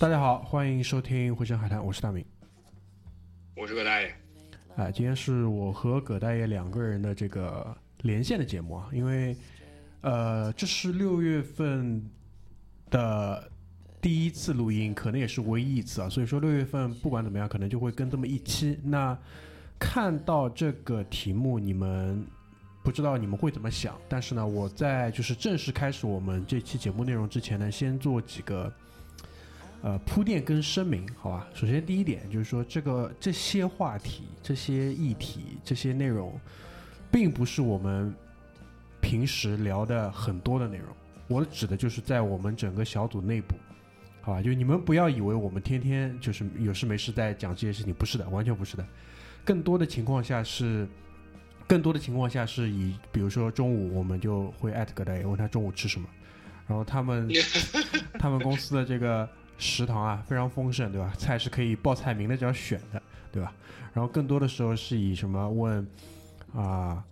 大家好，欢迎收听《回声海滩》，我是大明。我是葛大爷，啊，今天是我和葛大爷两个人的这个连线的节目啊，因为呃，这是六月份的第一次录音，可能也是唯一一次啊，所以说六月份不管怎么样，可能就会跟这么一期。那看到这个题目，你们不知道你们会怎么想，但是呢，我在就是正式开始我们这期节目内容之前呢，先做几个。呃，铺垫跟声明，好吧。首先，第一点就是说，这个这些话题、这些议题、这些内容，并不是我们平时聊的很多的内容。我指的就是在我们整个小组内部，好吧？就你们不要以为我们天天就是有事没事在讲这些事情，不是的，完全不是的。更多的情况下是，更多的情况下是以，比如说中午我们就会艾特葛大爷，问他中午吃什么，然后他们 他们公司的这个。食堂啊，非常丰盛，对吧？菜是可以报菜名的，只要选的，对吧？然后更多的时候是以什么问啊，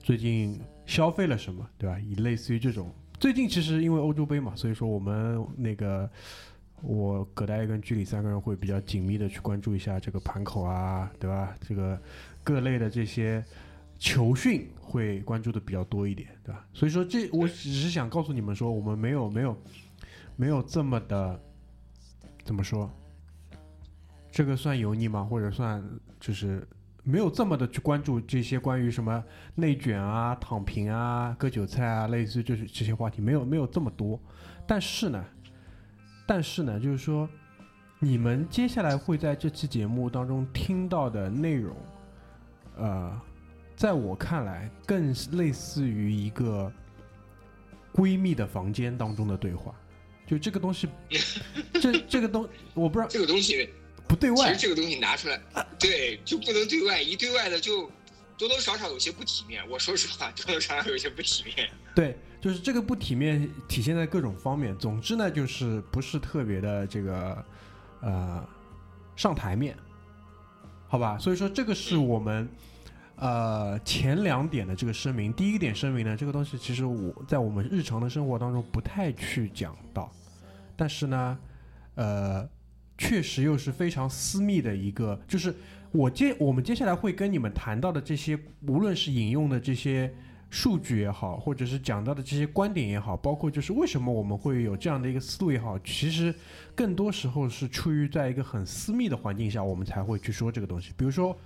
最近消费了什么，对吧？以类似于这种，最近其实因为欧洲杯嘛，所以说我们那个我葛大爷跟居里三个人会比较紧密的去关注一下这个盘口啊，对吧？这个各类的这些球讯会关注的比较多一点，对吧？所以说这我只是想告诉你们说，我们没有没有没有这么的。怎么说？这个算油腻吗？或者算就是没有这么的去关注这些关于什么内卷啊、躺平啊、割韭菜啊，类似就是这些话题，没有没有这么多。但是呢，但是呢，就是说，你们接下来会在这期节目当中听到的内容，呃，在我看来，更类似于一个闺蜜的房间当中的对话。就这个东西，这这个东我不知道，这个东西不对外。其实这个东西拿出来，对，就不能对外。一对外的，就多多少少有些不体面。我说实话，多多少少有些不体面。对，就是这个不体面体现在各种方面。总之呢，就是不是特别的这个呃上台面，好吧？所以说这个是我们呃前两点的这个声明。第一个点声明呢，这个东西其实我在我们日常的生活当中不太去讲到。但是呢，呃，确实又是非常私密的一个，就是我接我们接下来会跟你们谈到的这些，无论是引用的这些数据也好，或者是讲到的这些观点也好，包括就是为什么我们会有这样的一个思路也好，其实更多时候是出于在一个很私密的环境下，我们才会去说这个东西。比如说，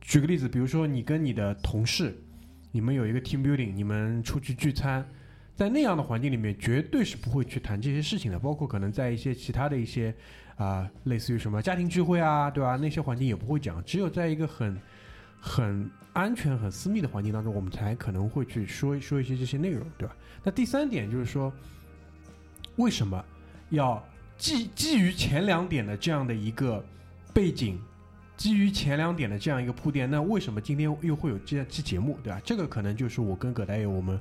举个例子，比如说你跟你的同事，你们有一个 team building，你们出去聚餐。在那样的环境里面，绝对是不会去谈这些事情的。包括可能在一些其他的一些啊，类似于什么家庭聚会啊，对吧？那些环境也不会讲。只有在一个很很安全、很私密的环境当中，我们才可能会去说说一些这些内容，对吧？那第三点就是说，为什么要基基于前两点的这样的一个背景，基于前两点的这样一个铺垫，那为什么今天又会有这样期节目，对吧？这个可能就是我跟葛大爷我们。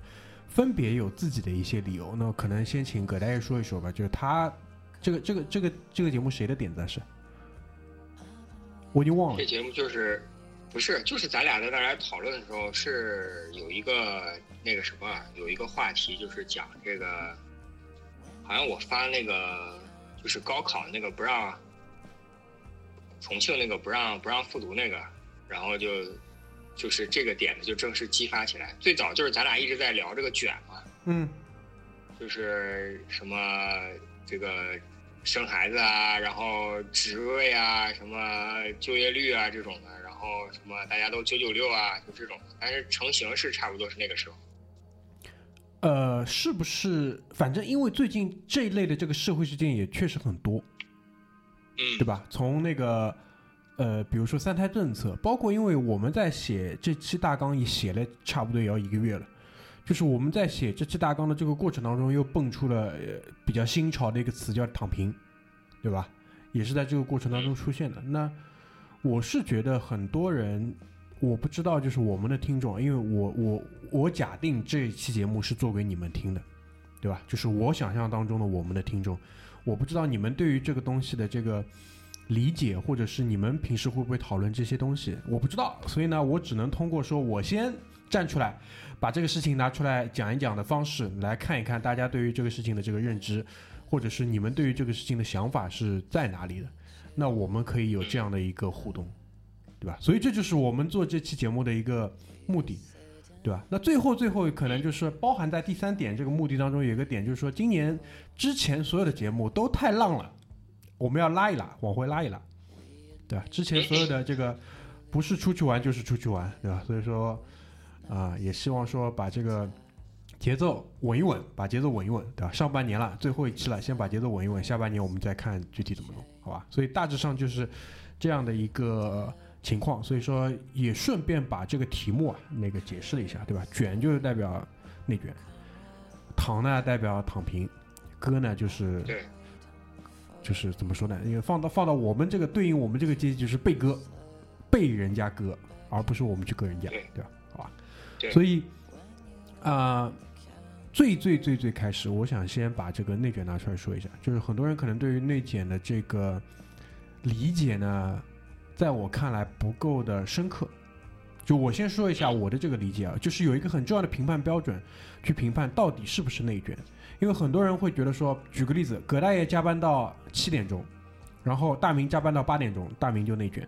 分别有自己的一些理由，那可能先请葛大爷说一说吧。就是他这个这个这个这个节目谁的点子是？我已经忘了。这节目就是不是就是咱俩在那来讨论的时候，是有一个那个什么，有一个话题，就是讲这个，好像我发那个就是高考那个不让重庆那个不让不让复读那个，然后就。就是这个点子就正式激发起来。最早就是咱俩一直在聊这个卷嘛，嗯，就是什么这个生孩子啊，然后职位啊，什么就业率啊这种的，然后什么大家都九九六啊，就这种。但是成型是差不多是那个时候。呃，是不是？反正因为最近这一类的这个社会事件也确实很多，嗯，对吧？从那个。呃，比如说三胎政策，包括因为我们在写这期大纲也写了差不多也要一个月了，就是我们在写这期大纲的这个过程当中，又蹦出了比较新潮的一个词叫“躺平”，对吧？也是在这个过程当中出现的。那我是觉得很多人，我不知道，就是我们的听众，因为我我我假定这一期节目是做给你们听的，对吧？就是我想象当中的我们的听众，我不知道你们对于这个东西的这个理解，或者是你们平时会不会讨论这些东西，我不知道。所以呢，我只能通过说我先站出来，把这个事情拿出来讲一讲的方式来看一看大家对于这个事情的这个认知，或者是你们对于这个事情的想法是在哪里的。那我们可以有这样的一个互动，对吧？所以这就是我们做这期节目的一个目的。对吧？那最后最后可能就是包含在第三点这个目的当中，有一个点就是说，今年之前所有的节目都太浪了，我们要拉一拉，往回拉一拉，对吧？之前所有的这个不是出去玩就是出去玩，对吧？所以说啊、也希望说把这个节奏稳一稳，把节奏稳一稳，对吧？上半年了，最后一期了，先把节奏稳一稳，下半年我们再看具体怎么弄，好吧？所以大致上就是这样的一个情况，所以说也顺便把这个题目啊那个解释了一下，对吧？卷就是代表内卷，躺呢代表躺平，割呢就是就是怎么说呢？因为放到放到我们这个对应我们这个阶级就是被割，被人家割，而不是我们去割人家，对对吧？好吧，所以啊、最最最最开始，我想先把这个内卷拿出来说一下，就是很多人可能对于内卷的这个理解呢，在我看来不够的深刻。就我先说一下我的这个理解啊，就是有一个很重要的评判标准，去评判到底是不是内卷。因为很多人会觉得说，举个例子，葛大爷加班到七点钟，然后大明加班到八点钟，大明就内卷。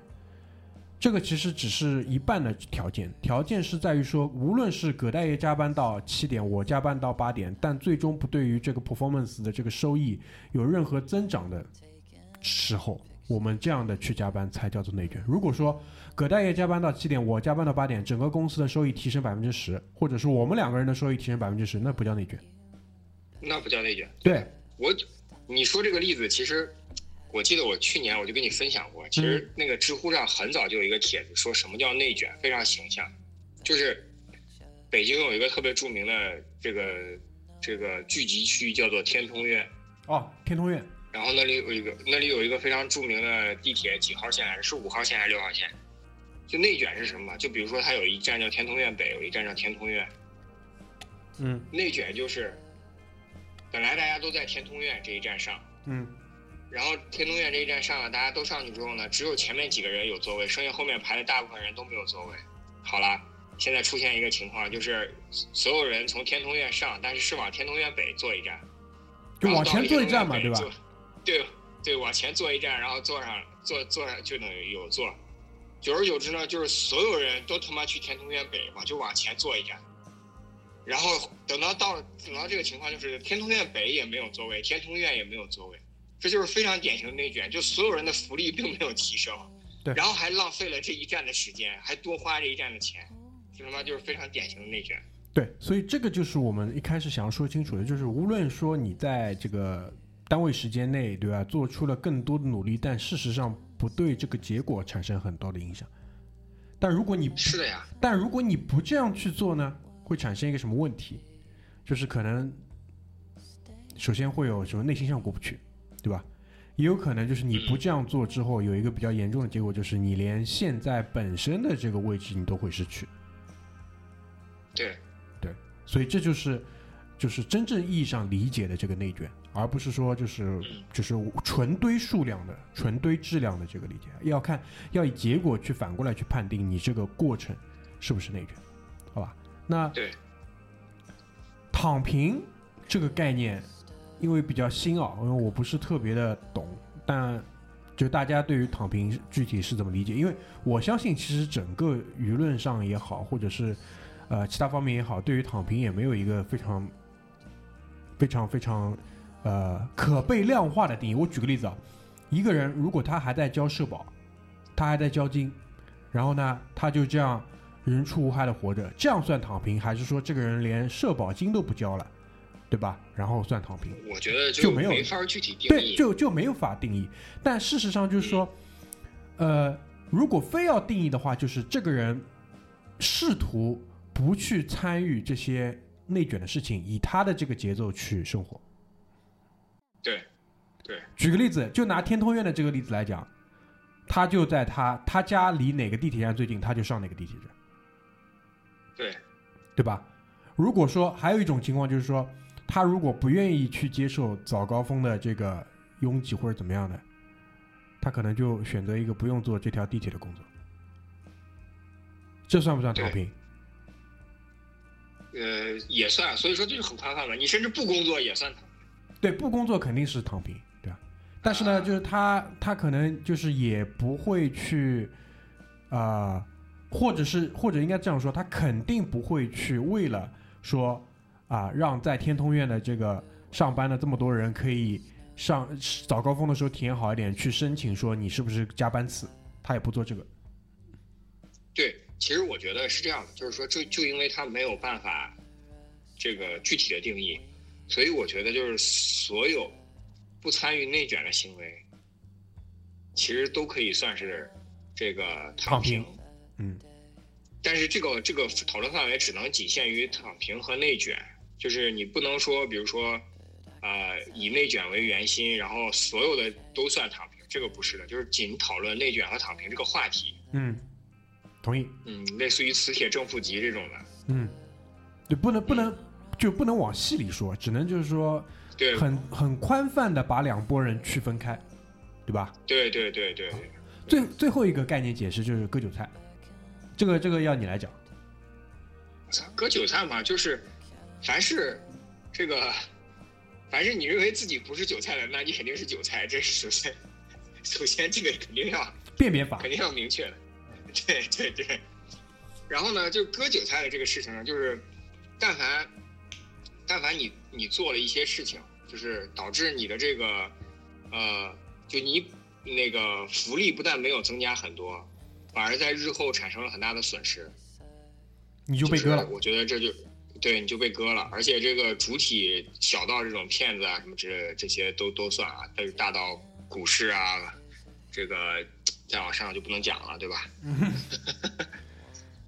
这个其实只是一半的条件，条件是在于说，无论是葛大爷加班到七点，我加班到八点，但最终不对于这个 performance 的这个收益有任何增长的时候，我们这样的去加班才叫做内卷。如果说葛大爷加班到七点，我加班到八点，整个公司的收益提升百分之十，或者是我们两个人的收益提升百分之十，那不叫内卷。那不叫内卷。对，我，你说这个例子，其实我记得我去年我就跟你分享过，其实那个知乎上很早就有一个帖子说什么叫内卷，非常形象，就是北京有一个特别著名的这个这个聚集区叫做天通苑，哦，天通苑，然后那里有一个那里有一个非常著名的地铁几号线来着？是五号线还是六号线？就内卷是什么？就比如说它有一站叫天通苑北，有一站叫天通苑。嗯内卷就是，本来大家都在天通苑这一站上，嗯然后天通苑这一站上了，大家都上去之后呢，只有前面几个人有座位，剩下后面排的大部分人都没有座位。好了，现在出现一个情况，就是所有人从天通苑上，但是是往天通苑北坐一站，就往前坐一站嘛，对吧？对对，往前坐一站，然后坐上坐坐上就能有座。久而久之呢，就是所有人都他妈去天通苑北嘛，就往前坐一站。然后等到到等到这个情况，就是天通苑北也没有座位，天通苑也没有座位，这就是非常典型的内卷，就所有人的福利并没有提升，对然后还浪费了这一站的时间，还多花这一站的钱，这他妈就是非常典型的内卷。对，所以这个就是我们一开始想要说清楚的，就是无论说你在这个单位时间内，对吧，做出了更多的努力，但事实上不对这个结果产生很多的影响。但如果你是的呀，但如果你不这样去做呢，会产生一个什么问题？就是可能首先会有什么内心上过不去，对吧？也有可能就是你不这样做之后，有一个比较严重的结果，就是你连现在本身的这个位置你都会失去。对，对所以这就是就是真正意义上理解的这个内卷，而不是说就是就是纯堆数量的、纯堆质量的这个理解，要看要以结果去反过来去判定你这个过程是不是内卷，好吧？那对躺平这个概念，因为比较新啊，因为我不是特别的懂，但就大家对于躺平具体是怎么理解？因为我相信，其实整个舆论上也好，或者是呃其他方面也好，对于躺平也没有一个非常非常非常呃可被量化的定义。我举个例子啊，一个人如果他还在交社保，他还在交金，然后呢，他就这样人畜无害的活着，这样算躺平，还是说这个人连社保金都不交了，对吧？然后算躺平？我觉得就没有没法具体定义对，就就没有法定义。但事实上就是说，呃，如果非要定义的话，就是这个人试图不去参与这些内卷的事情，以他的这个节奏去生活。对对举个例子，就拿天通苑的这个例子来讲，他就在他他家离哪个地铁站最近，他就上哪个地铁站。对对吧？如果说还有一种情况就是说，他如果不愿意去接受早高峰的这个拥挤或者怎么样的，他可能就选择一个不用坐这条地铁的工作。这算不算躺平？呃，也算，所以说这就很宽泛了。你甚至不工作也算躺平。对，不工作肯定是躺平，对吧？但是呢，就是他他可能就是也不会去啊、或者是或者应该这样说，他肯定不会去为了说啊、让在天通苑的这个上班的这么多人可以上早高峰的时候体验好一点，去申请说你是不是加班次，他也不做这个。对，其实我觉得是这样的，就是说，就就因为他没有办法这个具体的定义，所以我觉得就是所有不参与内卷的行为，其实都可以算是这个躺躺平平。嗯，但是这个这个讨论范围只能仅限于躺平和内卷，就是你不能说，比如说，呃，以内卷为圆心，然后所有的都算躺平，这个不是的，就是仅讨论内卷和躺平这个话题。嗯，同意。嗯，类似于磁铁正负极这种的。嗯，对，不能不能就不能往细里说，只能就是说对很很宽泛的把两拨人区分开，对吧？对对对对对，最最后一个概念解释就是割韭菜，这个这个要你来讲。操割韭菜嘛，就是凡是这个，凡是你认为自己不是韭菜的，那你肯定是韭菜，这是首先，首先这个肯定要辨别法肯，定要明确的，对对对。然后呢，就割韭菜的这个事情呢，就是但凡但凡你你做了一些事情，就是导致你的这个呃，就你那个福利不但没有增加很多，反而在日后产生了很大的损失。你就被割了是。我觉得这就对你就被割了，而且这个主体小到这种骗子啊什么这这些都都算啊，但是大到股市啊，这个再往上就不能讲了，对吧？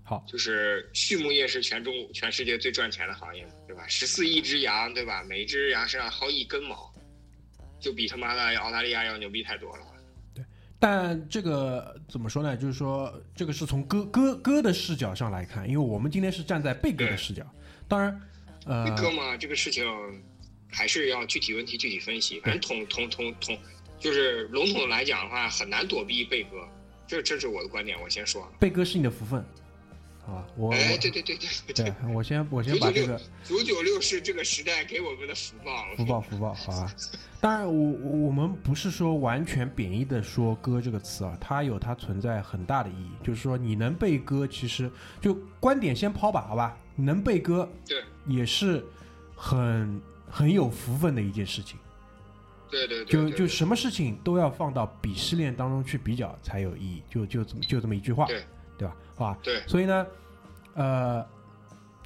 好，就是畜牧业是全中全世界最赚钱的行业嘛，对吧？十四亿只羊，对吧？每一只羊身上薅一根毛，就比他妈的澳大利亚要牛逼太多了。对但这个怎么说呢？就是说，这个是从哥哥哥的视角上来看，因为我们今天是站在贝哥的视角。当然，呃，那哥嘛，这个事情还是要具体问题具体分析。反正统统统统，就是笼统的来讲的话，很难躲避贝哥。这这是我的观点，我先说。贝哥是你的福分，好吧？我对对对对对我先我先把这个九九六是这个时代给我们的福报。福报福报，好吧。当然，我我我们不是说完全贬义的说“歌”这个词啊，它有它存在很大的意义。就是说，你能被歌，其实就观点先抛吧，好吧？能被歌对也是很很有福分的一件事情。对对对，就就什么事情都要放到鄙视链当中去比较才有意义，就就这么就这么一句话，对对吧？好吧，对所以呢，呃，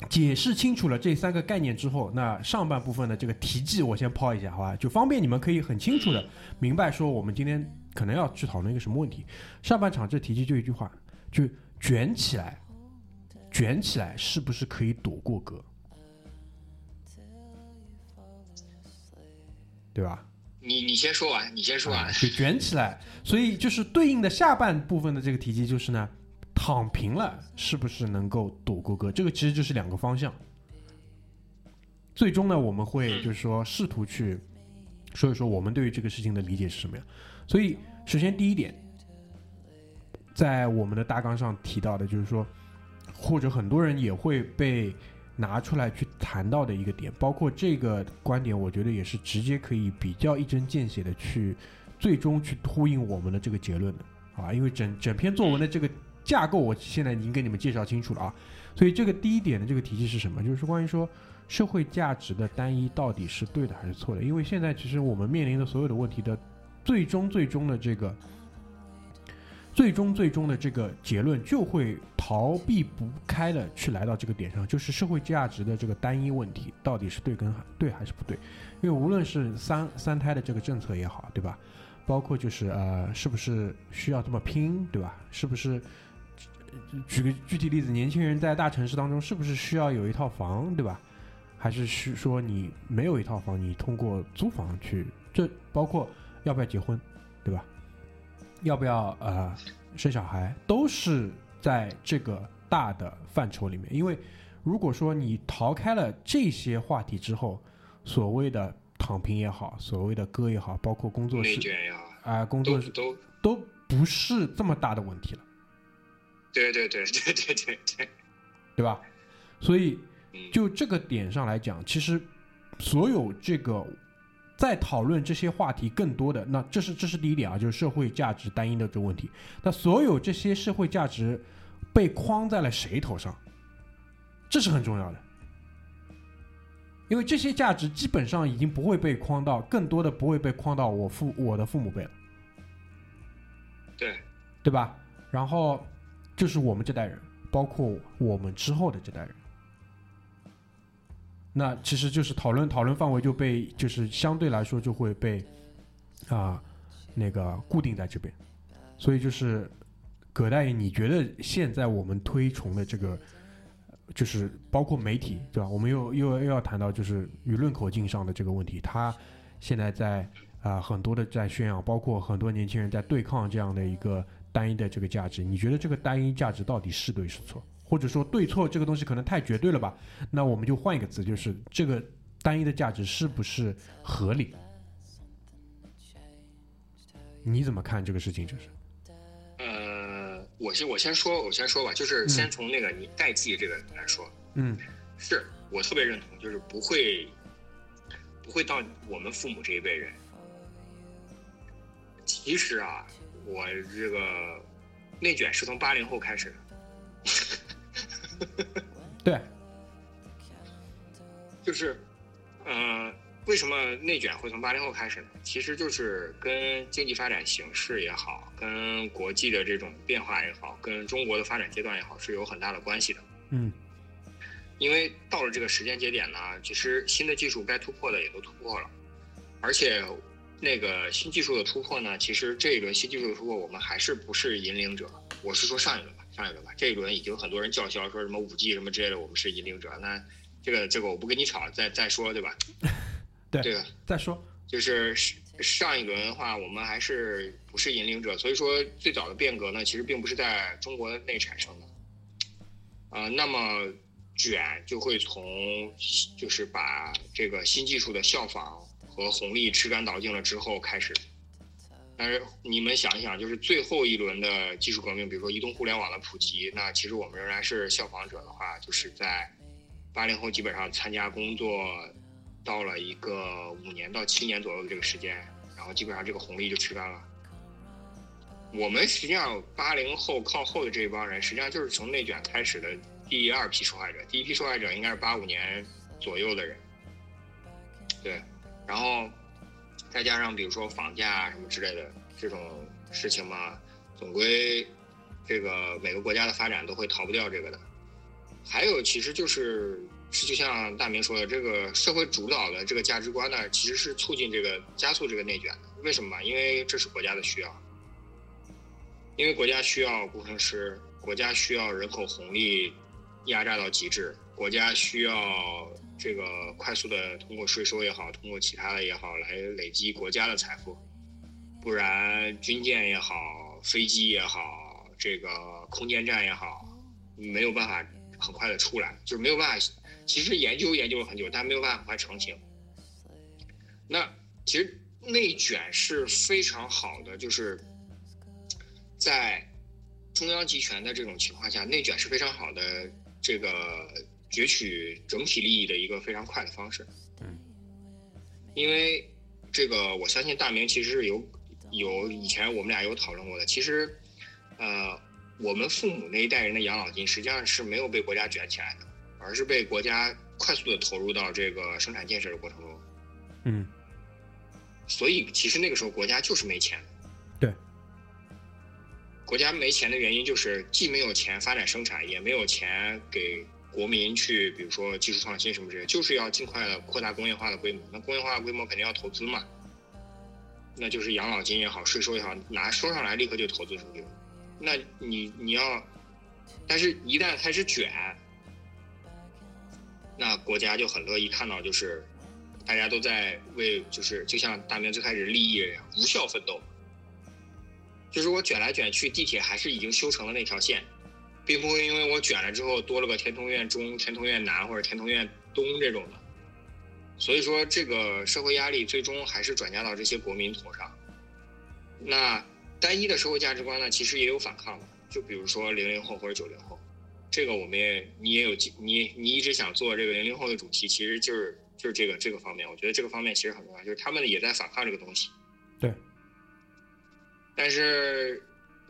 解释清楚了这三个概念之后，那上半部分的这个题记我先抛一下，好吧？就方便你们可以很清楚的明白说我们今天可能要去讨论一个什么问题。上半场这题记就一句话，就卷起来，卷起来是不是可以躲过割？对吧？你你先说完，你先说完啊。就卷起来。所以就是对应的下半部分的这个题记就是呢，躺平了是不是能够躲过割？这个其实就是两个方向。最终呢，我们会就是说试图去说一说我们对于这个事情的理解是什么样。所以，首先第一点，在我们的大纲上提到的就是说，或者很多人也会被拿出来去谈到的一个点，包括这个观点，我觉得也是直接可以比较一针见血的去最终去呼应我们的这个结论的啊，因为整整篇作文的这个架构，我现在已经给你们介绍清楚了啊，所以这个第一点的这个体系是什么？就是关于说社会价值的单一到底是对的还是错的？因为现在其实我们面临的所有的问题的最终最终的这个。最终最终的这个结论就会逃避不开的去来到这个点上，就是社会价值的这个单一问题到底是对跟对还是不对？因为无论是三三胎的这个政策也好，对吧？包括就是呃，是不是需要这么拼，对吧？是不是？举个具体例子，年轻人在大城市当中是不是需要有一套房，对吧？还是需说你没有一套房，你通过租房去？这包括要不要结婚，对吧？要不要呃生小孩，都是在这个大的范畴里面。因为如果说你逃开了这些话题之后，所谓的躺躺平也好，所谓的割也好，包括工作内室啊、工作室都都都不是这么大的问题了，对对对对对对对，对吧？所以嗯，就这个点上来讲，其实所有这个在讨论这些话题更多的，那这是这是第一点啊，就是社会价值单一的这个问题。那所有这些社会价值被框在了谁头上？这是很重要的，因为这些价值基本上已经不会被框到，更多的不会被框到我父我的父母辈了，对对吧？然后就是我们这代人，包括我们之后的这代人。那其实就是讨论讨论范围就被就是相对来说就会被啊、那个固定在这边，所以就是葛大爷，你觉得现在我们推崇的这个，就是包括媒体对吧？我们又又又要谈到就是舆论口径上的这个问题，他现在在啊、很多的在宣扬，包括很多年轻人在对抗这样的一个单一的这个价值。你觉得这个单一价值到底是对是错？或者说对错这个东西可能太绝对了吧？那我们就换一个词，就是这个单一的价值是不是合理？你怎么看这个事情？就是呃，我先我先说，我先说吧，就是嗯先从那个你代际这个来说，嗯是我特别认同，就是不会不会到我们父母这一辈人。其实啊，我这个内卷是从八零后开始的，对，就是，呃，为什么内卷会从八零后开始呢？其实就是跟经济发展形势也好，跟国际的这种变化也好，跟中国的发展阶段也好，是有很大的关系的。嗯因为到了这个时间节点呢，其实新的技术该突破的也都突破了，而且那个新技术的突破呢，其实这一轮新技术的突破，我们还是不是引领者。我是说上一轮吧，上一轮吧，这一轮已经很多人叫嚣说什么五 G 什么之类的，我们是引领者。那这个这个我不跟你吵，再再说对吧？对这个再说，就是上一轮的话，我们还是不是引领者，所以说最早的变革呢，其实并不是在中国内产生的。啊、那么卷就会从就是把这个新技术的效仿和红利吃干倒净了之后开始。但是你们想一想，就是最后一轮的技术革命，比如说移动互联网的普及，那其实我们仍然是效仿者的话，就是在八零后基本上参加工作到了一个五年到七年左右的这个时间，然后基本上这个红利就吃干了。我们实际上八零后靠后的这一帮人，实际上就是从内卷开始的第二批受害者。第一批受害者应该是八五年左右的人，对，然后再加上比如说房价什么之类的这种事情嘛，总归这个每个国家的发展都会逃不掉这个的。还有其实就是是就像大明说的，这个社会主导的这个价值观呢，其实是促进这个加速这个内卷的。为什么嘛？因为这是国家的需要，因为国家需要工程师，国家需要人口红利压榨到极致，国家需要这个快速的通过税收也好，通过其他的也好来累积国家的财富，不然军舰也好，飞机也好，这个空间站也好，没有办法很快的出来，就是没有办法。其实研究研究了很久，但没有办法很快成型。那其实内卷是非常好的，就是在中央集权的这种情况下，内卷是非常好的这个攫取整体利益的一个非常快的方式。嗯，因为这个，我相信大明其实是有有以前我们俩有讨论过的。其实，呃，我们父母那一代人的养老金实际上是没有被国家卷起来的，而是被国家快速的投入到这个生产建设的过程中。嗯所以其实那个时候国家就是没钱。对。国家没钱的原因就是既没有钱发展生产，也没有钱给国民去，比如说技术创新什么之类，就是要尽快的扩大工业化的规模。那工业化规模肯定要投资嘛，那就是养老金也好，税收也好，拿收上来立刻就投资出去。那你你要，但是一旦开始卷，那国家就很乐意看到，就是大家都在为，就是就像大明最开始利益一样，无效奋斗。就是我卷来卷去，地铁还是已经修成了那条线，并不会因为我卷了之后多了个天通苑中、天通苑南或者天通苑东这种的。所以说这个社会压力最终还是转嫁到这些国民头上。那单一的社会价值观呢，其实也有反抗的，就比如说零零后或者九零后，这个我们也你也有你你一直想做这个零零后的主题，其实就是就是这个这个方面，我觉得这个方面其实很重要，就是他们也在反抗这个东西。对。但是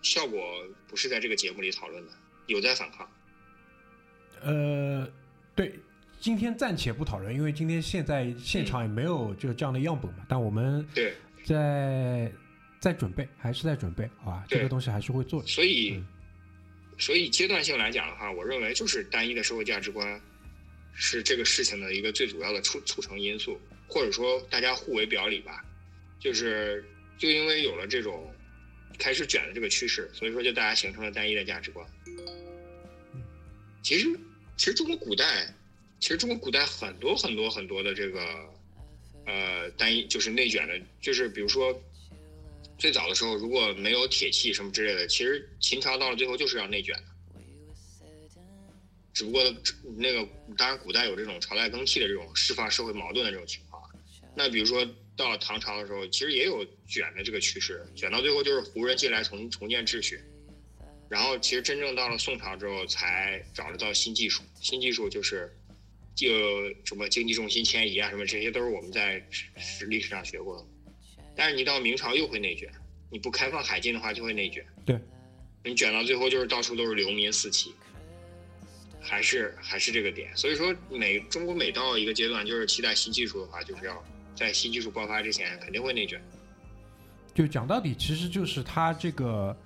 效果不是在这个节目里讨论的，有在反抗。呃，对，今天暂且不讨论，因为今天现在现场也没有就这样的样本嘛。但我们对在在准备，还是在准备，好吧？这个东西还是会做的。所以嗯，所以阶段性来讲的话，我认为就是单一的社会价值观是这个事情的一个最主要的促促成因素，或者说大家互为表里吧。就是就因为有了这种开始卷的这个趋势，所以说就大家形成了单一的价值观。其实，其实中国古代，其实中国古代很多很多很多的这个呃单一就是内卷的，就是比如说最早的时候如果没有铁器什么之类的，其实秦朝到了最后就是要内卷的。只不过那个当然古代有这种朝代更替的这种释放社会矛盾的这种情况，那比如说到了唐朝的时候，其实也有卷的这个趋势，卷到最后就是胡人进来重重建秩序。然后其实真正到了宋朝之后，才找得到新技术。新技术就是，就什么经济重心迁移啊，什么这些都是我们在史历史上学过的。但是你到明朝又会内卷，你不开放海禁的话就会内卷。对，你卷到最后就是到处都是流民四起，还是还是这个点。所以说每中国每到一个阶段，就是期待新技术的话，就是要在新技术爆发之前肯定会内卷。就讲到底，其实就是它这个。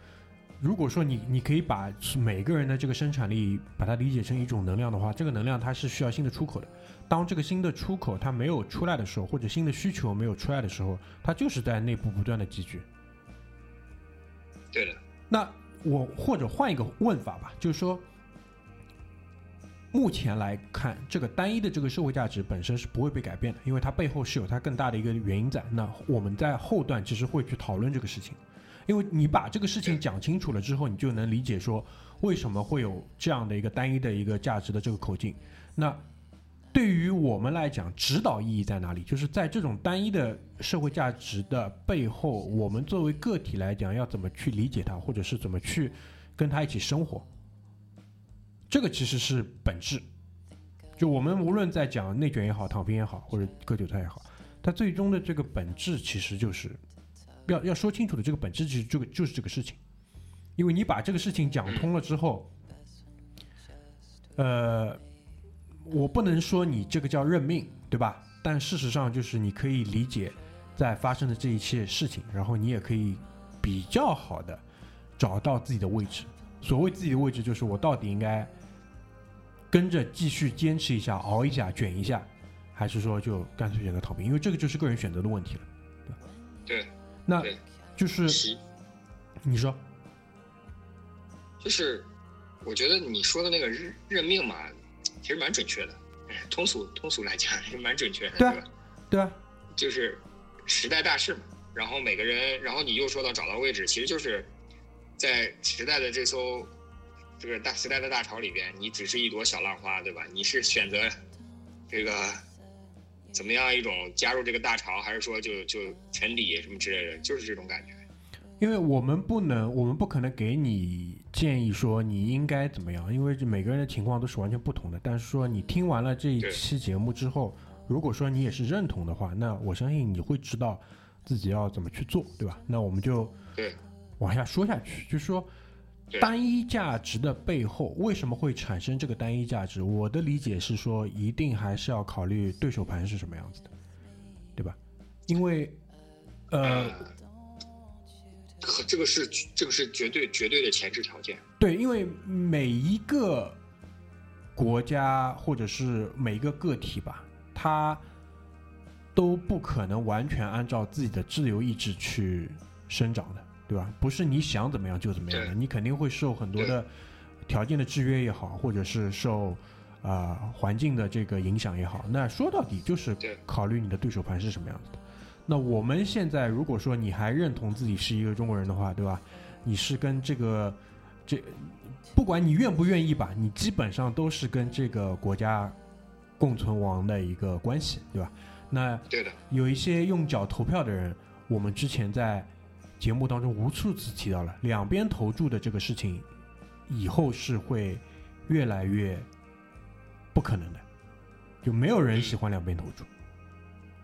如果说你你可以把每个人的这个生产力把它理解成一种能量的话，这个能量它是需要新的出口的。当这个新的出口它没有出来的时候，或者新的需求没有出来的时候，它就是在内部不断的积聚。对的。那我或者换一个问法吧，就是说，目前来看，这个单一的这个社会价值本身是不会被改变的，因为它背后是有它更大的一个原因在。那我们在后段其实会去讨论这个事情。因为你把这个事情讲清楚了之后，你就能理解说为什么会有这样的一个单一的一个价值的这个口径。那对于我们来讲，指导意义在哪里？就是在这种单一的社会价值的背后，我们作为个体来讲，要怎么去理解它，或者是怎么去跟它一起生活？这个其实是本质。就我们无论在讲内卷也好，躺平也好，或者割韭菜也好，它最终的这个本质其实就是。要要说清楚的这个本质，就是这个就是这个事情，因为你把这个事情讲通了之后，呃，我不能说你这个叫认命，对吧？但事实上就是你可以理解在发生的这一切事情，然后你也可以比较好的找到自己的位置。所谓自己的位置，就是我到底应该跟着继续坚持一下、熬一下、卷一下，还是说就干脆选择逃避？因为这个就是个人选择的问题了，对。那就是你说，就是我觉得你说的那个认认命嘛，其实蛮准确的。通俗通俗来讲，是 蛮准确的，对吧？对啊，就是时代大势嘛。然后每个人，然后你又说到找到位置，其实就是在时代的这艘这个大时代的大潮里边，你只是一朵小浪花，对吧？你是选择这个。怎么样一种加入这个大潮，还是说就就沉底什么之类的，就是这种感觉。因为我们不能，我们不可能给你建议说你应该怎么样，因为这每个人的情况都是完全不同的。但是说你听完了这一期节目之后，如果说你也是认同的话，那我相信你会知道自己要怎么去做，对吧？那我们就对往下说下去，就是说。单一价值的背后为什么会产生这个单一价值？我的理解是说，一定还是要考虑对手盘是什么样子的，对吧？因为，呃，这个是这个是绝对绝对的前置条件。对，因为每一个国家或者是每一个个体吧，它都不可能完全按照自己的自由意志去生长的。对吧？不是你想怎么样就怎么样的，你肯定会受很多的条件的制约也好，或者是受啊环境的这个影响也好。那说到底就是考虑你的对手盘是什么样子的。那我们现在如果说你还认同自己是一个中国人的话，对吧？你是跟这个这不管你愿不愿意吧，你基本上都是跟这个国家共存亡的一个关系，对吧？那对的，有一些用脚投票的人，我们之前在节目当中无数次提到了，两边投注的这个事情，以后是会越来越不可能的，就没有人喜欢两边投注，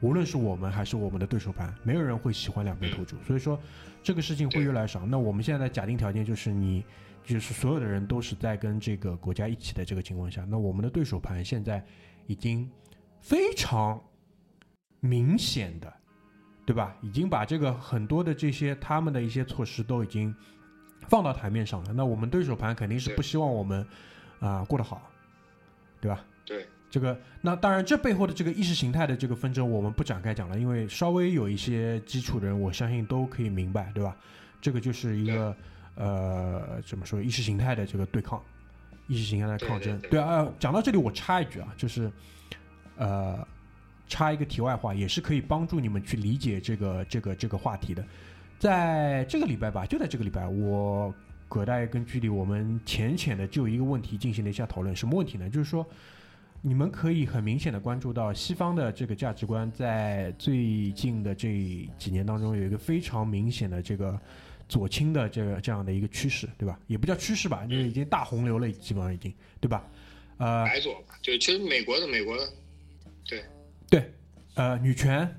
无论是我们还是我们的对手盘，没有人会喜欢两边投注，所以说这个事情会越来越少。那我们现在的假定条件就是你。就是所有的人都是在跟这个国家一起的这个情况下，那我们的对手盘现在已经非常明显的，对吧？已经把这个很多的这些他们的一些措施都已经放到台面上了。那我们对手盘肯定是不希望我们啊过得好，对吧？对，这个那当然这背后的这个意识形态的这个纷争我们不展开讲了，因为稍微有一些基础的人，我相信都可以明白，对吧？这个就是一个。呃，怎么说意识形态的这个对抗，意识形态的抗争，对啊。讲到这里，我插一句啊，就是呃，插一个题外话，也是可以帮助你们去理解这个这个这个话题的。在这个礼拜吧，就在这个礼拜，我葛大爷跟居里，我们浅浅的就一个问题进行了一下讨论。什么问题呢？就是说，你们可以很明显的关注到西方的这个价值观，在最近的这几年当中，有一个非常明显的这个。左倾的这个这样的一个趋势，对吧？也不叫趋势吧，就是已经大洪流了，基本上已经，对吧？呃，白左吧，就其实美国的美国的，对对，呃，女权，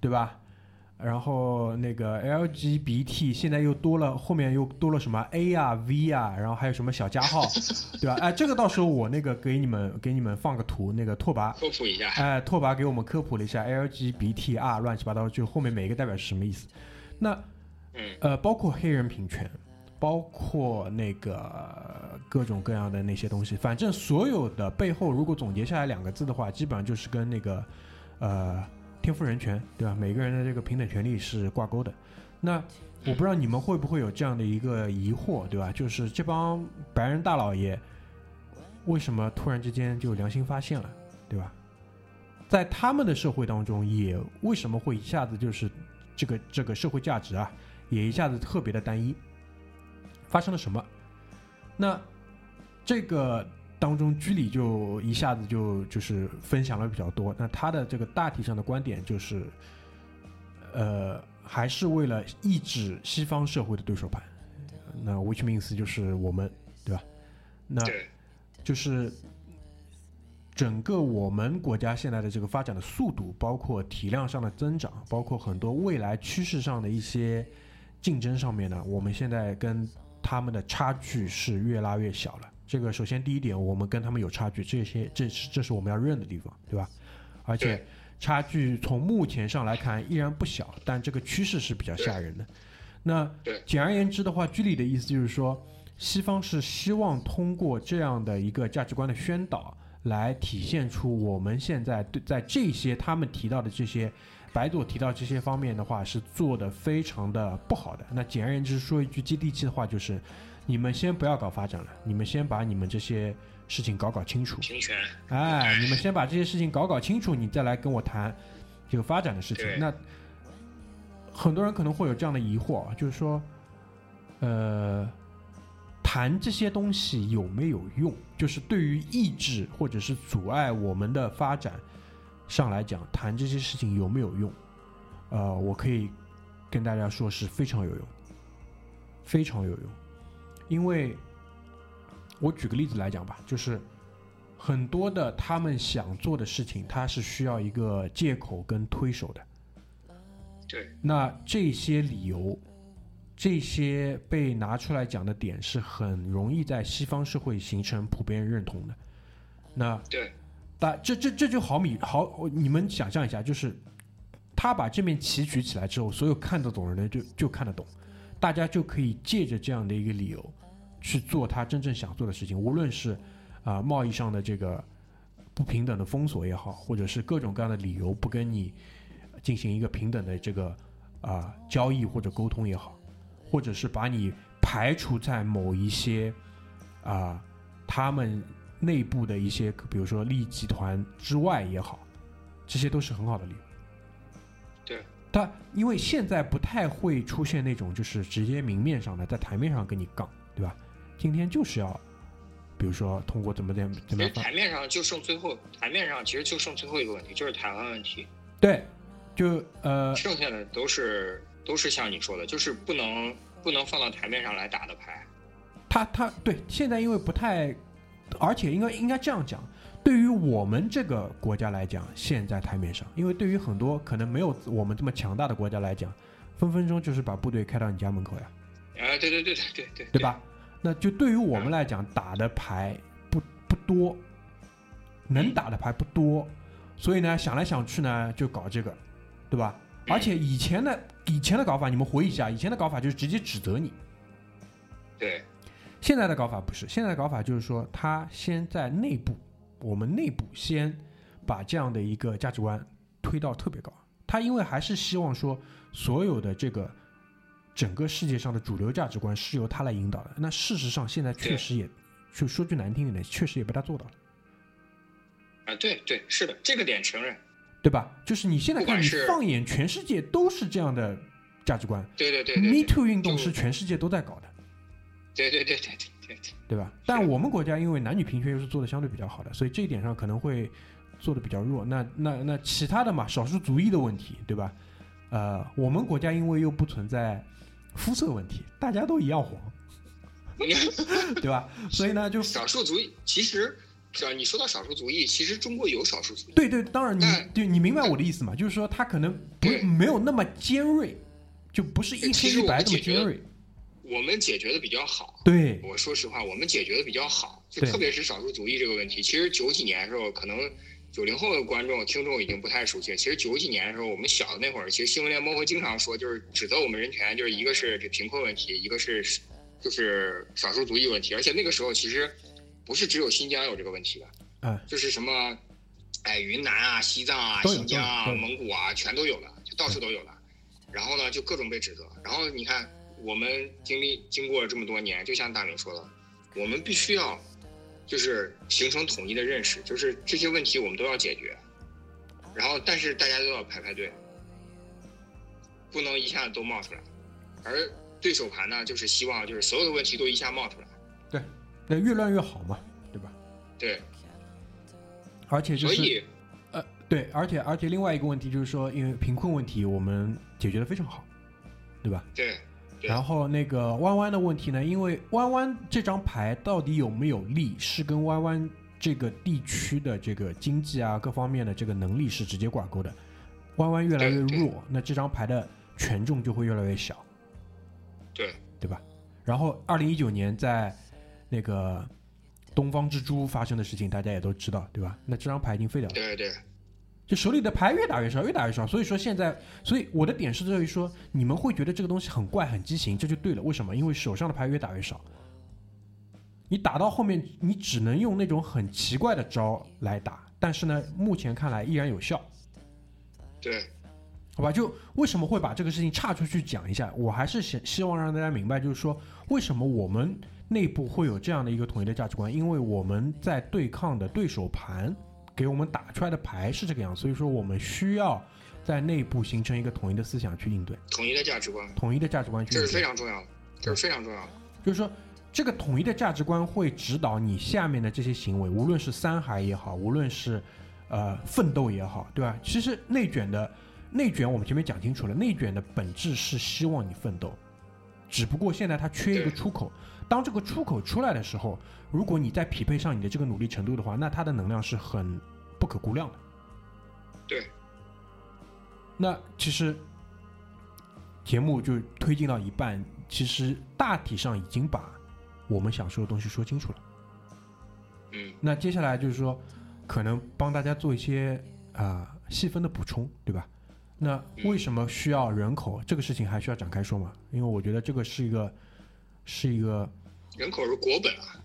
对吧？然后那个 LGBT 现在又多了，后面又多了什么 A 啊 V 啊，然后还有什么小加号，对吧？哎，这个到时候我那个给你们给你们放个图，那个拓跋科普一下，哎，拓跋给我们科普了一下 LGBT 啊乱七八糟，就后面每一个代表是什么意思？那。呃，包括黑人平权，包括那个各种各样的那些东西，反正所有的背后，如果总结下来两个字的话，基本上就是跟那个呃天赋人权，对吧？每个人的这个平等权利是挂钩的。那我不知道你们会不会有这样的一个疑惑，对吧？就是这帮白人大老爷为什么突然之间就良心发现了，对吧？在他们的社会当中，也为什么会一下子就是这个这个社会价值啊？也一下子特别的单一，发生了什么？那这个当中，居里就一下子就就是分享了比较多。那他的这个大体上的观点就是，呃，还是为了抑制西方社会的对手盘。那 which means 就是我们，对吧？那就是整个我们国家现在的这个发展的速度，包括体量上的增长，包括很多未来趋势上的一些。竞争上面呢，我们现在跟他们的差距是越拉越小了。这个首先第一点，我们跟他们有差距，这些这是这是我们要认的地方，对吧？而且差距从目前上来看依然不小，但这个趋势是比较吓人的。那简而言之的话，居里的意思就是说，西方是希望通过这样的一个价值观的宣导，来体现出我们现在对在这些他们提到的这些。白左提到这些方面的话是做的非常的不好的。那简而言之，说一句接地气的话，就是你们先不要搞发展了，你们先把你们这些事情搞搞清楚。哎，你们先把这些事情搞搞清楚，你再来跟我谈这个发展的事情。那很多人可能会有这样的疑惑，就是说，呃，谈这些东西有没有用？就是对于抑制或者是阻碍我们的发展。上来讲谈这些事情有没有用？呃，我可以跟大家说是非常有用，非常有用。因为我举个例子来讲吧，就是很多的他们想做的事情，他是需要一个借口跟推手的。对。那这些理由，这些被拿出来讲的点，是很容易在西方社会形成普遍认同的。那对。啊，这这这就好比好，你们想象一下，就是他把这面旗举起来之后，所有看得懂的人就就看得懂，大家就可以借着这样的一个理由去做他真正想做的事情，无论是啊贸易上的这个不平等的封锁也好，或者是各种各样的理由不跟你进行一个平等的这个啊交易或者沟通也好，或者是把你排除在某一些啊他们。内部的一些，比如说利益集团之外也好，这些都是很好的理由。对，他因为现在不太会出现那种就是直接明面上的在台面上跟你杠，对吧？今天就是要，比如说通过怎么怎么怎么样。台面上就剩最后，台面上其实就剩最后一个问题，就是台湾问题。对，就呃，剩下的都是都是像你说的，就是不能不能放到台面上来打的牌。他他对现在因为不太，而且应该应该这样讲，对于我们这个国家来讲，现在台面上，因为对于很多可能没有我们这么强大的国家来讲，分分钟就是把部队开到你家门口呀，啊，对对对对对对，对吧？那就对于我们来讲，打的牌不不多，能打的牌不多，所以呢，想来想去呢，就搞这个，对吧？而且以前的以前的搞法，你们回忆一下，以前的搞法就是直接指责你。对，现在的搞法不是，现在的搞法就是说，他先在内部，我们内部先把这样的一个价值观推到特别高。他因为还是希望说，所有的这个整个世界上的主流价值观是由他来引导的。那事实上，现在确实也，就说句难听点的，确实也被他做到了，啊，对对，是的，这个点承认。对吧？就是你现在看，你放眼全世界都是这样的价值观。对对对对 Me Too 运动是全世界都在搞的。对对对对对对对，对吧？但我们国家因为男女平权又是做的相对比较好的，所以这一点上可能会做的比较弱。那那那其他的嘛，少数族裔的问题，对吧？呃，我们国家因为又不存在肤色问题，大家都一样黄，对吧？所以呢，就少数族裔其实，是吧？你说到少数族裔，其实中国有少数族裔。对对，当然你对你明白我的意思嘛？就是说他可能不没有那么尖锐，就不是一黑一白这么尖锐。我们解决的比较好。对我说实话，我们解决的比较好，就特别是少数族裔这个问题。其实九几年的时候，可能九零后的观众听众已经不太熟悉了。其实九几年的时候，我们小的那会儿，其实新闻联播会经常说，就是指责我们人权，就是一个是这贫困问题，一个是就是少数族裔问题。而且那个时候其实不是只有新疆有这个问题的，嗯，就是什么，哎，云南啊、西藏啊、新疆啊、蒙古啊，全都有的，就到处都有的。然后呢，就各种被指责。然后你看，我们经历经过了这么多年，就像大明说的，我们必须要就是形成统一的认识，就是这些问题我们都要解决。然后，但是大家都要排排队，不能一下子都冒出来。而对手盘呢，就是希望就是所有的问题都一下冒出来。对那越乱越好嘛，对吧？对，而且就是所以呃，对，而且而且另外一个问题就是说，因为贫困问题我们解决的非常好，对吧？对对然后那个弯弯的问题呢，因为弯弯这张牌到底有没有利，是跟弯弯这个地区的这个经济啊各方面的这个能力是直接挂钩的。弯弯越来越弱，那这张牌的权重就会越来越小，对对吧？然后二零一九年在那个东方之珠发生的事情，大家也都知道，对吧？那这张牌已经废掉了。对对就手里的牌越打越少，越打越少。所以说现在，所以我的点是在于说，你们会觉得这个东西很怪、很畸形，这就对了。为什么？因为手上的牌越打越少，你打到后面，你只能用那种很奇怪的招来打，但是呢，目前看来依然有效，对好吧？就为什么会把这个事情岔出去讲一下？我还是希希望让大家明白，就是说为什么我们内部会有这样的一个统一的价值观，因为我们在对抗的对手盘给我们打出来的牌是这个样，所以说我们需要在内部形成一个统一的思想去应对，统一的价值观，统一的价值观去这是非。常重要的，这是非常重要的。就是说，这个统一的价值观会指导你下面的这些行为，无论是三孩也好，无论是呃奋斗也好，对吧？其实内卷的内卷，我们前面讲清楚了，内卷的本质是希望你奋斗，只不过现在它缺一个出口。当这个出口出来的时候，如果你再匹配上你的这个努力程度的话，那它的能量是很不可估量的。对，那其实节目就推进到一半，其实大体上已经把我们想说的东西说清楚了。嗯，那接下来就是说，可能帮大家做一些啊、细分的补充，对吧？那为什么需要人口这个事情还需要展开说吗？因为我觉得这个是一个是一个人口是国本啊，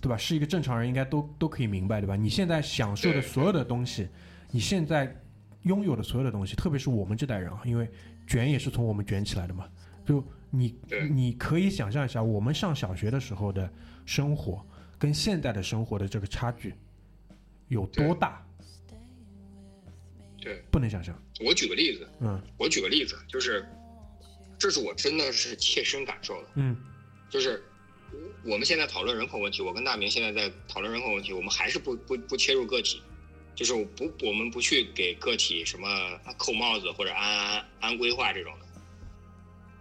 对吧？是一个正常人应该都都可以明白，对吧？你现在享受的所有的东西，你现在拥有的所有的东西，特别是我们这代人啊，因为卷也是从我们卷起来的嘛。就你你可以想象一下，我们上小学的时候的生活跟现在的生活的这个差距有多对大，对。不能想象。我举个例子，嗯。我举个例子，就是这是我真的是切身感受的，嗯。就是我们现在讨论人口问题，我跟大明现在在讨论人口问题，我们还是不不不切入个体，就是我不我们不去给个体什么扣帽子或者安安安规划这种的。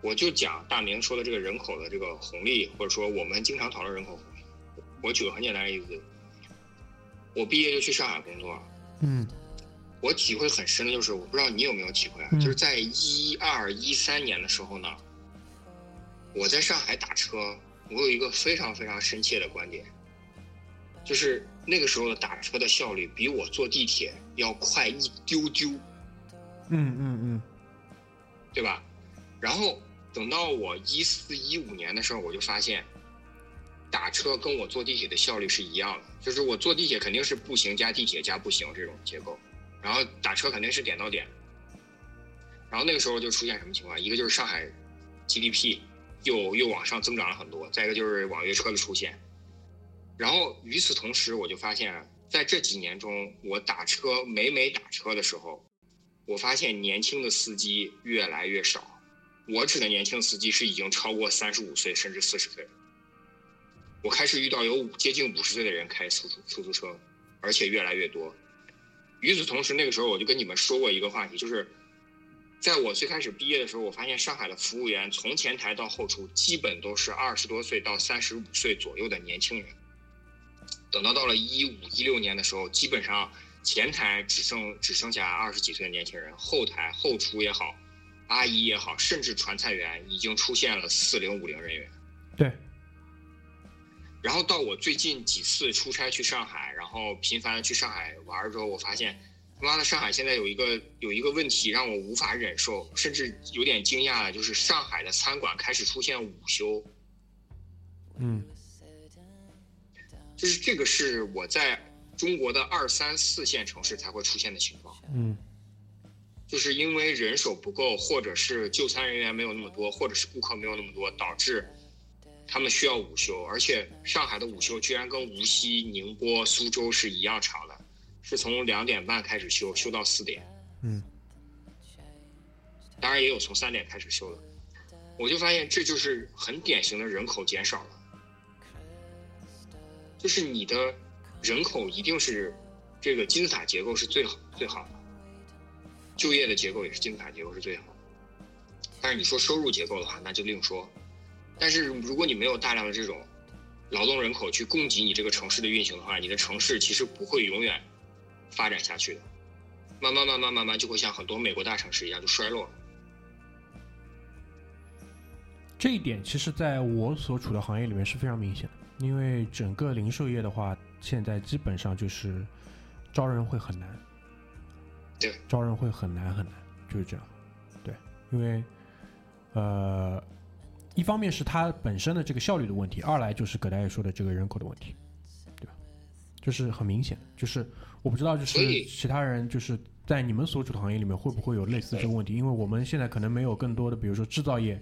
我就讲大明说的这个人口的这个红利，或者说我们经常讨论人口红利。我举个很简单的例子，我毕业就去上海工作，嗯我体会很深的就是，我不知道你有没有体会啊，嗯就是在一二一三年的时候呢，我在上海打车，我有一个非常非常深切的观点，就是那个时候的打车的效率比我坐地铁要快一丢丢，嗯嗯嗯对吧？然后等到我一四一五年的时候，我就发现，打车跟我坐地铁的效率是一样的，就是我坐地铁肯定是步行加地铁加步行这种结构，然后打车肯定是点到点。然后那个时候就出现什么情况？一个就是上海 GDP 又又往上增长了很多，再一个就是网约车的出现。然后与此同时，我就发现，在这几年中，我打车每每打车的时候，我发现年轻的司机越来越少。我指的年轻司机是已经超过三十五岁甚至四十岁。我开始遇到有接近五十岁的人开出租出租车，而且越来越多。与此同时，那个时候我就跟你们说过一个话题，就是在我最开始毕业的时候，我发现上海的服务员从前台到后厨基本都是二十多岁到三十五岁左右的年轻人。等到到了一五一六年的时候，基本上前台只剩只剩下二十几岁的年轻人，后台后厨也好，阿姨也好，甚至传菜员已经出现了四零五零人员。对，然后到我最近几次出差去上海，然后频繁的去上海玩儿之后，我发现，他妈的上海现在有一个有一个问题让我无法忍受，甚至有点惊讶的，就是上海的餐馆开始出现午休，嗯就是这个是我在中国的二三四线城市才会出现的情况。嗯就是因为人手不够，或者是就餐人员没有那么多，或者是顾客没有那么多，导致他们需要午休。而且上海的午休居然跟无锡、宁波、苏州是一样长的，是从两点半开始休，休到四点。嗯当然也有从三点开始休的。我就发现这就是很典型的人口减少了，就是你的人口一定是这个金字塔结构是最好最好的，就业的结构也是金字塔结构是最好的。但是你说收入结构的话，那就另说。但是如果你没有大量的这种劳动人口去供给你这个城市的运行的话，你的城市其实不会永远发展下去的，慢慢慢慢慢慢就会像很多美国大城市一样就衰落了。这一点其实在我所处的行业里面是非常明显的，因为整个零售业的话，现在基本上就是招人会很难，对，招人会很难很难，就是这样，对，因为呃，一方面是它本身的这个效率的问题，二来就是葛大爷说的这个人口的问题，对吧？就是很明显，就是我不知道，就是其他人就是在你们所处的行业里面会不会有类似这个问题？因为我们现在可能没有更多的，比如说制造业。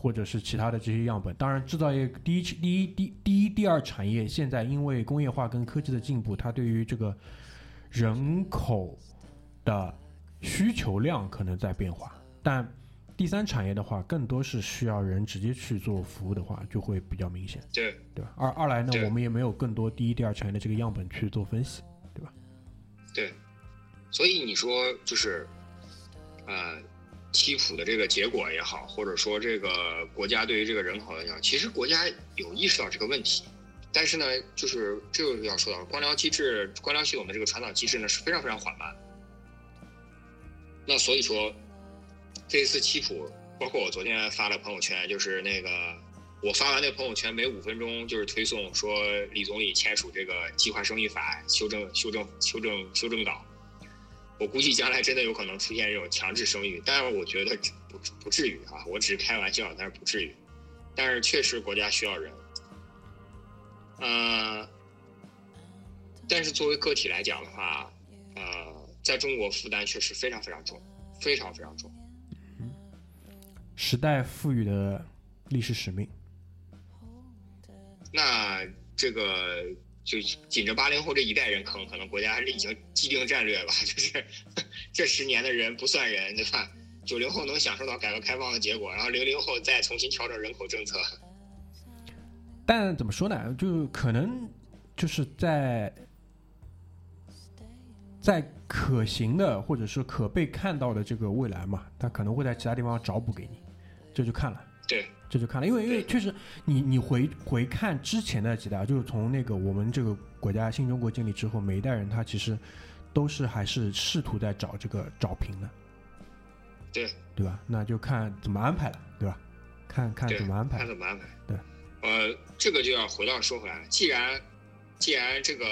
或者是其他的这些样本。当然，制造业第一、第一、第第一、第二产业现在因为工业化跟科技的进步，它对于这个人口的需求量可能在变化。但第三产业的话，更多是需要人直接去做服务的话，就会比较明显，对，对吧？二二来呢，我们也没有更多第一、第二产业的这个样本去做分析。对吧？对，所以你说就是，呃，七普的这个结果也好，或者说这个国家对于这个人口也好，其实国家有意识到这个问题，但是呢，就是这个要说到官僚机制、官僚系统的这个传导机制呢是非常非常缓慢。那所以说，这一次七普，包括我昨天发的朋友圈，就是那个我发完那朋友圈，每五分钟就是推送说李总理签署这个计划生育法修正、修正、修正、修正稿。我估计将来真的有可能出现这种强制生育，但是我觉得不不至于啊，我只是开玩笑，但是不至于。但是确实国家需要人，呃，但是作为个体来讲的话，呃，在中国负担确实非常非常重，非常非常重。时代赋予的历史使命，那这个就紧着八零后这一代人坑，可能国家还是已经既定战略吧，就是这十年的人不算人，对吧？九零后能享受到改革开放的结果，然后零零后再重新调整人口政策。但怎么说呢？就可能就是在在可行的或者是可被看到的这个未来嘛，他可能会在其他地方找补给你，这就看了。对，这就看了，因为因为确实你你回回看之前的几代，就是从那个我们这个国家新中国建立之后，每一代人他其实都是还是试图在找这个找平的，对对吧？那就看怎么安排了，对吧？看看，怎么安排看。怎么安排。对，呃，这个就要回到说回来，既然既然这个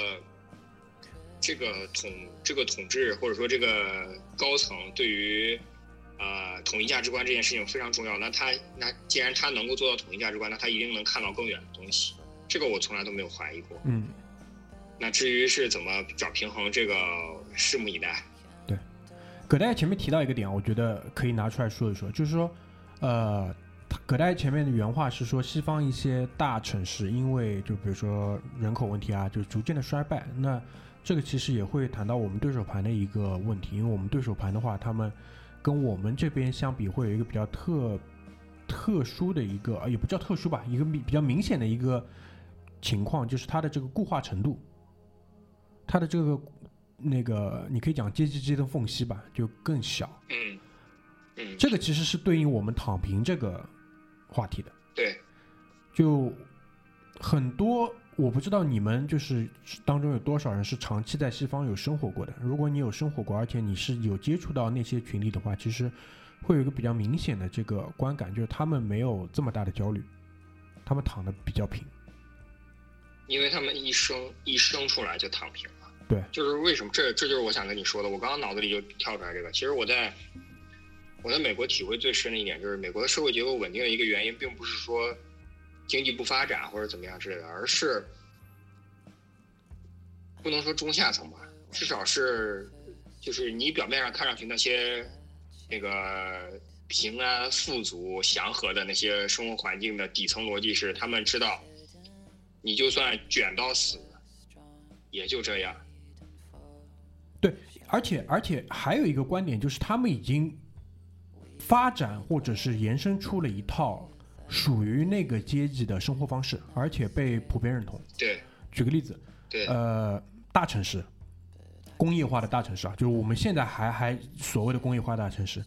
这个统这个统治或者说这个高层对于呃统一价值观这件事情非常重要，那他那既然他能够做到统一价值观，那他一定能看到更远的东西，这个我从来都没有怀疑过。嗯，那至于是怎么找平衡，这个拭目以待。对葛大爷前面提到一个点，我觉得可以拿出来说一说，就是说，呃，葛大爷前面的原话是说，西方一些大城市因为就比如说人口问题啊，就逐渐的衰败。那这个其实也会谈到我们对手盘的一个问题，因为我们对手盘的话，他们跟我们这边相比，会有一个比较特特殊的一个，呃也不叫特殊吧，一个比比较明显的一个情况，就是它的这个固化程度，它的这个那个你可以讲阶级之间的缝隙吧，就更小。嗯嗯，这个其实是对应我们躺平这个话题的。对，就很多我不知道你们就是当中有多少人是长期在西方有生活过的。如果你有生活过，而且你是有接触到那些群体的话，其实会有一个比较明显的这个观感，就是他们没有这么大的焦虑，他们躺的比较平。因为他们一生一生出来就躺平了。对，就是为什么这这就是我想跟你说的。我刚刚脑子里就跳出来这个。其实我在我在美国体会最深的一点就是，美国的社会结构稳定的一个原因，并不是说经济不发展或者怎么样之类的，而是不能说中下层吧，至少是就是你表面上看上去那些那个平安、富足、祥和的那些生活环境的底层逻辑是，他们知道你就算卷到死，也就这样。对，而且而且还有一个观点就是，他们已经发展或者是延伸出了一套属于那个阶级的生活方式，而且被普遍认同。对。举个例子，对，呃，大城市，工业化的大城市啊，就是我们现在还还所谓的工业化大城市，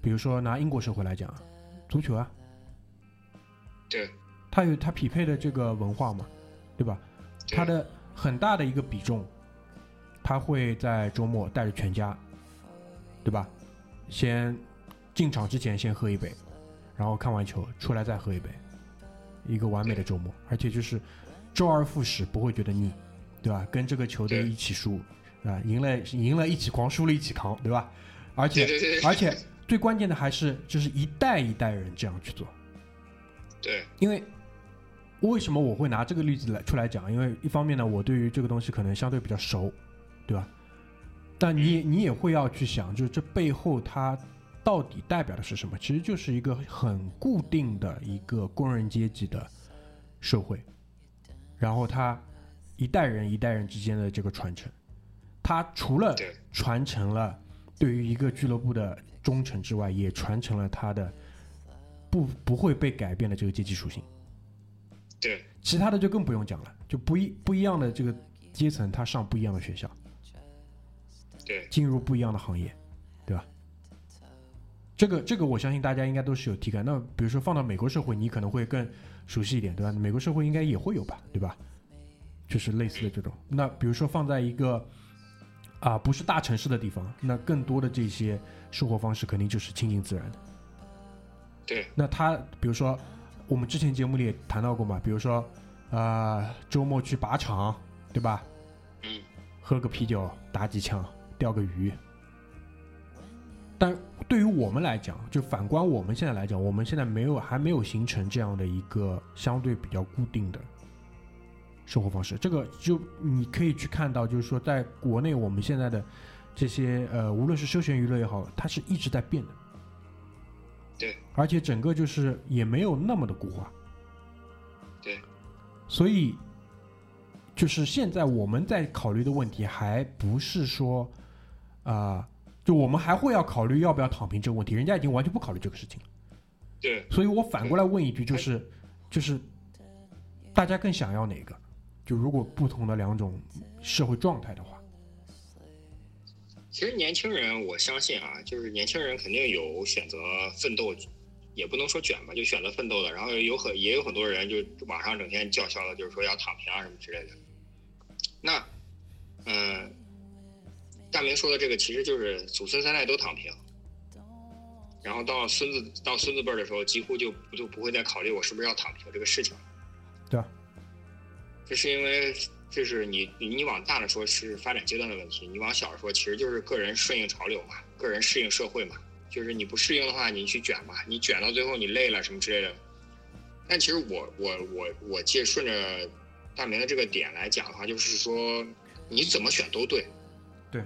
比如说拿英国社会来讲，足球啊，对。它有它匹配的这个文化嘛，对吧？对。它的很大的一个比重，他会在周末带着全家，对吧？先进场之前先喝一杯，然后看完球出来再喝一杯，一个完美的周末，而且就是周而复始，不会觉得腻，对吧？跟这个球队一起输，啊，赢了赢了一起狂，输了一起扛，对吧？而且而且最关键的还是就是一代一代人这样去做，对因为为什么我会拿这个例子来出来讲？因为一方面呢，我对于这个东西可能相对比较熟，对吧？但你你也会要去想，就是这背后它到底代表的是什么？其实就是一个很固定的一个工人阶级的社会，然后他一代人一代人之间的这个传承，他除了传承了对于一个俱乐部的忠诚之外，也传承了他的不不会被改变的这个阶级属性。对其他的就更不用讲了，就不一不一样的这个阶层，他上不一样的学校，对进入不一样的行业？这个这个我相信大家应该都是有体感。那比如说放到美国社会，你可能会更熟悉一点，对吧？美国社会应该也会有吧，对吧？就是类似的这种。那比如说放在一个啊不是大城市的地方，那更多的这些生活方式肯定就是亲近自然的。对那他比如说我们之前节目里也谈到过嘛，比如说呃周末去靶场，对吧？嗯喝个啤酒，打几枪，钓个鱼。但对于我们来讲，就反观我们现在来讲，我们现在没有还没有形成这样的一个相对比较固定的生活方式。这个就你可以去看到，就是说在国内我们现在的这些呃，无论是休闲娱乐也好，它是一直在变的。对，而且整个就是也没有那么的固化。对，所以就是现在我们在考虑的问题，还不是说啊、就我们还会要考虑要不要躺平这个问题，人家已经完全不考虑这个事情了。对所以我反过来问一句，就是就是大家更想要哪个？就如果不同的两种社会状态的话，其实年轻人，我相信啊，就是年轻人肯定有选择奋斗，也不能说卷吧，就选择奋斗的。然后有很也有很多人就网上整天叫嚣的，就是说要躺平啊什么之类的。那，嗯，大明说的这个其实就是祖孙三代都躺平，然后到孙子到孙子辈儿的时候，几乎就就不会再考虑我是不是要躺平这个事情了。对啊，这是因为。就是你，你往大了说是发展阶段的问题，你往小了说其实就是个人顺应潮流嘛，个人适应社会嘛。就是你不适应的话，你去卷嘛，你卷到最后你累了什么之类的。但其实我我我我借顺着大明的这个点来讲的话，就是说你怎么选都对。对。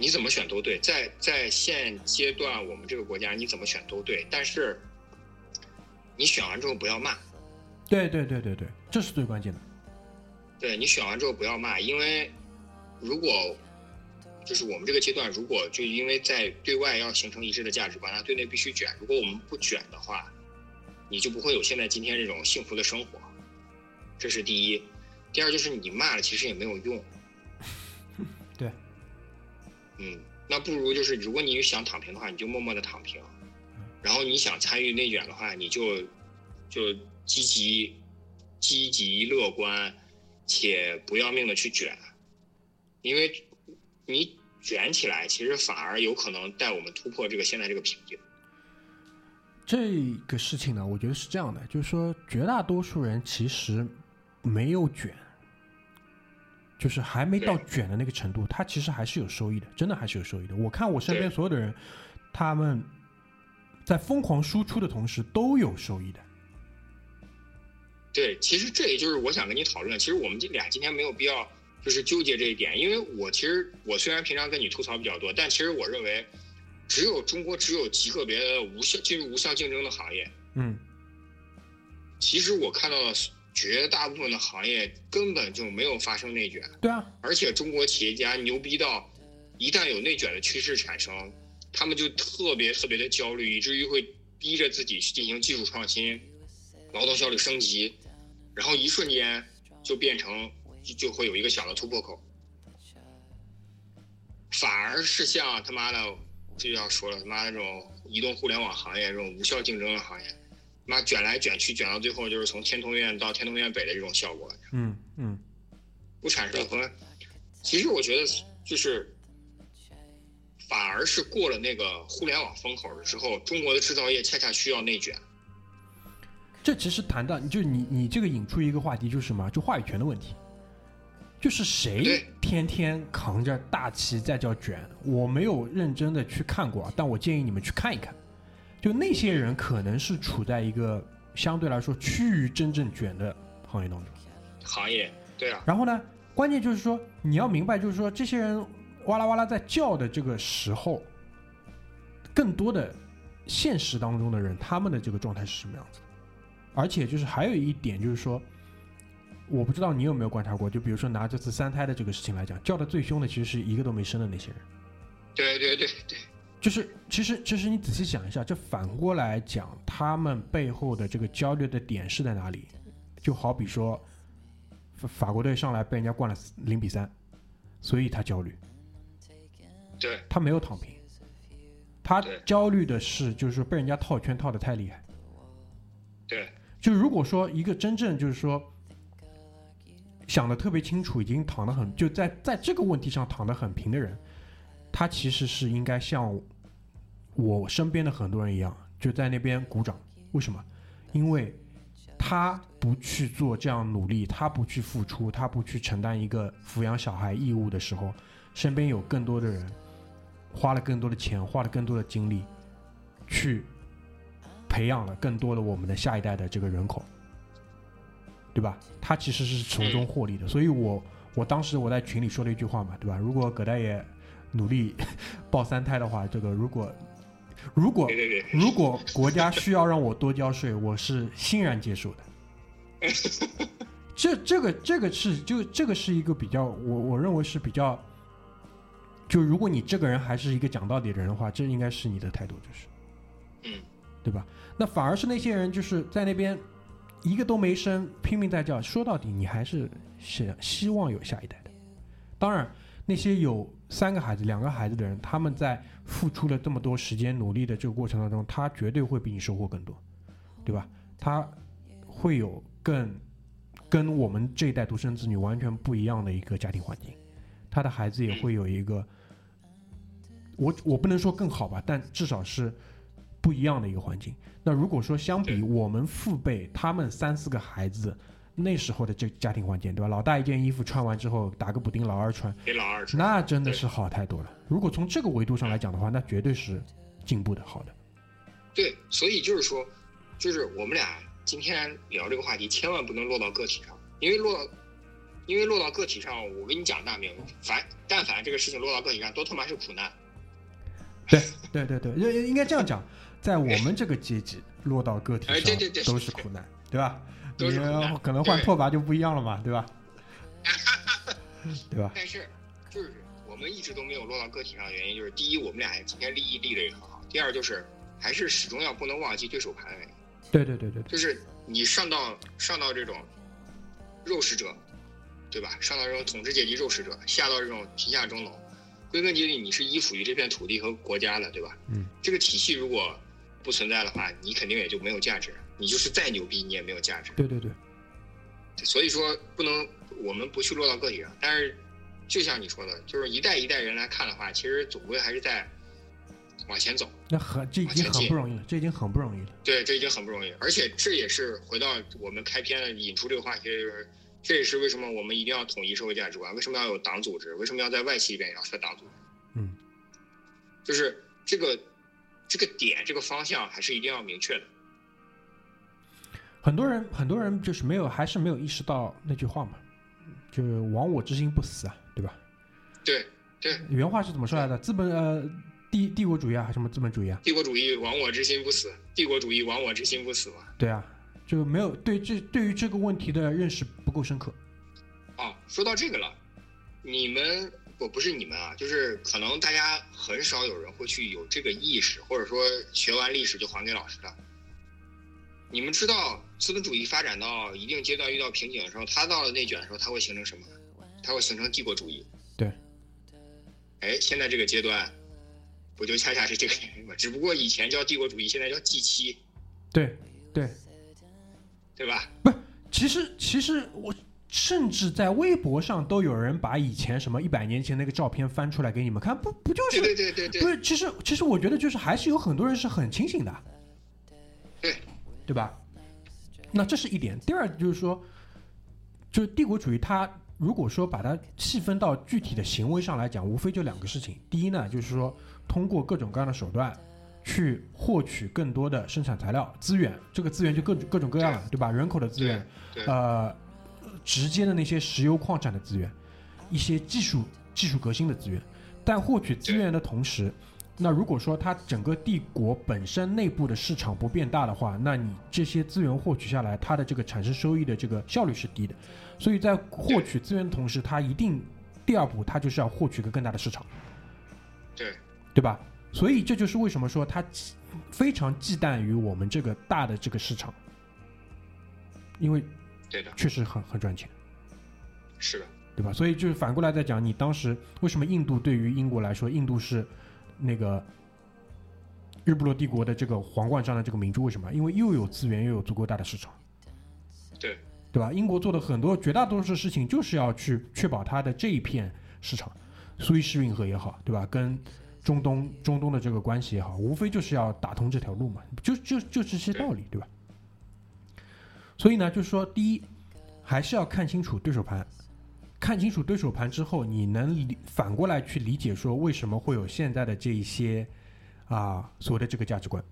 你怎么选都对，在在现阶段我们这个国家你怎么选都对，但是你选完之后不要骂。对对对对对，这是最关键的。对你选完之后不要骂，因为如果就是我们这个阶段，如果就因为在对外要形成一致的价值观，那对内必须卷。如果我们不卷的话，你就不会有现在今天这种幸福的生活。这是第一。第二就是你骂了，其实也没有用。对。嗯，那不如就是如果你想躺平的话，你就默默的躺平。然后你想参与内卷的话，你就就积极、积极乐观。且不要命的去卷，因为你卷起来，其实反而有可能带我们突破这个现在这个瓶颈。这个事情呢，我觉得是这样的，就是说绝大多数人其实没有卷，就是还没到卷的那个程度，它其实还是有收益的，真的还是有收益的。我看我身边所有的人，他们在疯狂输出的同时都有收益的。对，其实这也就是我想跟你讨论。其实我们这俩今天没有必要就是纠结这一点，因为我其实我虽然平常跟你吐槽比较多，但其实我认为，只有中国只有极个别的无效进入无效竞争的行业。嗯，其实我看到的绝大部分的行业根本就没有发生内卷。对啊，而且中国企业家牛逼到，一旦有内卷的趋势产生，他们就特别特别的焦虑，以至于会逼着自己去进行技术创新、劳动效率升级。然后一瞬间就变成就就会有一个小的突破口，反而是像他妈的这就要说了他妈的这种移动互联网行业这种无效竞争的行业，妈卷来卷去卷到最后就是从天通苑到天通苑北的这种效果。嗯嗯，不产生和，其实我觉得就是反而是过了那个互联网风口了之后，中国的制造业恰恰需要内卷。这其实谈到，就你你这个引出一个话题，就是什么？就话语权的问题，就是谁天天扛着大旗在叫卷？我没有认真的去看过，但我建议你们去看一看。就那些人可能是处在一个相对来说趋于真正卷的行业当中。行业，对啊。然后呢，关键就是说你要明白，就是说这些人哇啦哇啦在叫的这个时候，更多的现实当中的人，他们的这个状态是什么样子？而且就是还有一点就是说，我不知道你有没有观察过，就比如说拿这次三胎的这个事情来讲，叫的最凶的其实是一个都没生的那些人。对对对对，就是其实其实你仔细想一下，这反过来讲，他们背后的这个焦虑的点是在哪里？就好比说，法法国队上来被人家灌了零比三，所以他焦虑。对，他没有躺平，他焦虑的是就是说被人家套圈套的太厉害。对。就如果说一个真正就是说想的特别清楚，已经躺得很就在在这个问题上躺得很平的人，他其实是应该像我身边的很多人一样，就在那边鼓掌。为什么？因为他不去做这样努力，他不去付出，他不去承担一个抚养小孩义务的时候，身边有更多的人花了更多的钱，花了更多的精力去。培养了更多的我们的下一代的这个人口，对吧？他其实是从中获利的，所以我我当时我在群里说了一句话嘛，对吧？如果葛大爷努力抱三胎的话，这个如果如果如果国家需要让我多交税，我是欣然接受的。这这个这个是就这个是一个比较，我我认为是比较，就如果你这个人还是一个讲道理的人的话，这应该是你的态度，就是，嗯，对吧？那反而是那些人，就是在那边一个都没生，拼命在叫。说到底，你还是想希望有下一代的。当然，那些有三个孩子、两个孩子的人，他们在付出了这么多时间、努力的这个过程当中，他绝对会比你收获更多，对吧？他会有更跟我们这一代独生子女完全不一样的一个家庭环境，他的孩子也会有一个，我我不能说更好吧，但至少是不一样的一个环境。那如果说相比我们父辈他们三四个孩子那时候的这家庭环境，对吧？老大一件衣服穿完之后打个补丁，老二穿，给老二穿。那真的是好太多了。如果从这个维度上来讲的话，那绝对是进步的，好的。对，所以就是说，就是我们俩今天聊这个话题，千万不能落到个体上，因为落到，因为落到个体上，我跟你讲大明，凡但凡这个事情落到个体上，都他妈是苦难。对对对对，应应该这样讲，在我们这个阶级落到个体哎对对对上都是苦难，对吧？你可能换拓跋就不一样了嘛，对吧？对吧？但是就是我们一直都没有落到个体上的原因，就是第一，我们俩今天利益立的也很好；第二，就是还是始终要不能忘记对手盘的原因。对对对对对，就是你上到上到这种肉食者，对吧？上到这种统治阶级肉食者，下到这种贫下中农，归根结底你是依附于这片土地和国家的，对吧？嗯，这个体系如果不存在的话，你肯定也就没有价值。你就是再牛逼，你也没有价值。对对对，所以说不能我们不去落到个体上，但是就像你说的，就是一代一代人来看的话，其实总归还是在往前走。那很这已经很不容易了，这已经很不容易了。对，这已经很不容易，而且这也是回到我们开篇引出这个话题，就是这也是为什么我们一定要统一社会价值观，为什么要有党组织，为什么要在外企里边也要设党组织，嗯，就是这个这个点这个方向还是一定要明确的。很多人很多人就是没有，还是没有意识到那句话嘛，就是“亡我之心不死”啊，对吧？对对，原话是怎么说来的？资本呃帝帝国主义啊，还是什么资本主义啊？帝国主义亡我之心不死，帝国主义亡我之心不死嘛。对啊，就没有对这对于这个问题的认识不够深刻。哦，说到这个了，你们我不是你们啊，就是可能大家很少有人会去有这个意识，或者说学完历史就还给老师的。你们知道资本主义发展到一定阶段遇到瓶颈的时候，它到了内卷的时候，它会形成什么？它会形成帝国主义。对。哎，现在这个阶段，不就恰恰是这个原因吗？只不过以前叫帝国主义，现在叫 G 七，对对，对吧？不其实其实我甚至在微博上都有人把以前什么一百年前那个照片翻出来给你们看，不不就是对对对对对不是？其实其实我觉得就是还是有很多人是很清醒的，对，对吧？那这是一点。第二就是说，就是帝国主义它如果说把它细分到具体的行为上来讲，无非就两个事情。第一呢，就是说通过各种各样的手段去获取更多的生产材料资源，这个资源就各种各种各样了，对吧？人口的资源，对呃，直接的那些石油矿产的资源，一些技术技术革新的资源，但获取资源的同时，那如果说它整个帝国本身内部的市场不变大的话，那你这些资源获取下来，它的这个产生收益的这个效率是低的，所以在获取资源的同时，它一定第二步它就是要获取一个更大的市场，对对吧？所以这就是为什么说它忌非常忌惮于我们这个大的这个市场，因为对的，确实很很赚钱。是的，对吧？所以就是反过来再讲，你当时为什么印度对于英国来说，印度是那个日不落帝国的这个皇冠上的这个明珠？为什么？因为又有资源，又有足够大的市场，对对吧？英国做的很多绝大多数事情就是要去确保它的这一片市场，苏伊士运河也好，对吧？跟中东中东的这个关系也好，无非就是要打通这条路嘛，就就就这些道理，对吧？所以呢，就是说，第一，还是要看清楚对手盘，看清楚对手盘之后，你能理反过来去理解说为什么会有现在的这一些啊所谓的这个价值观，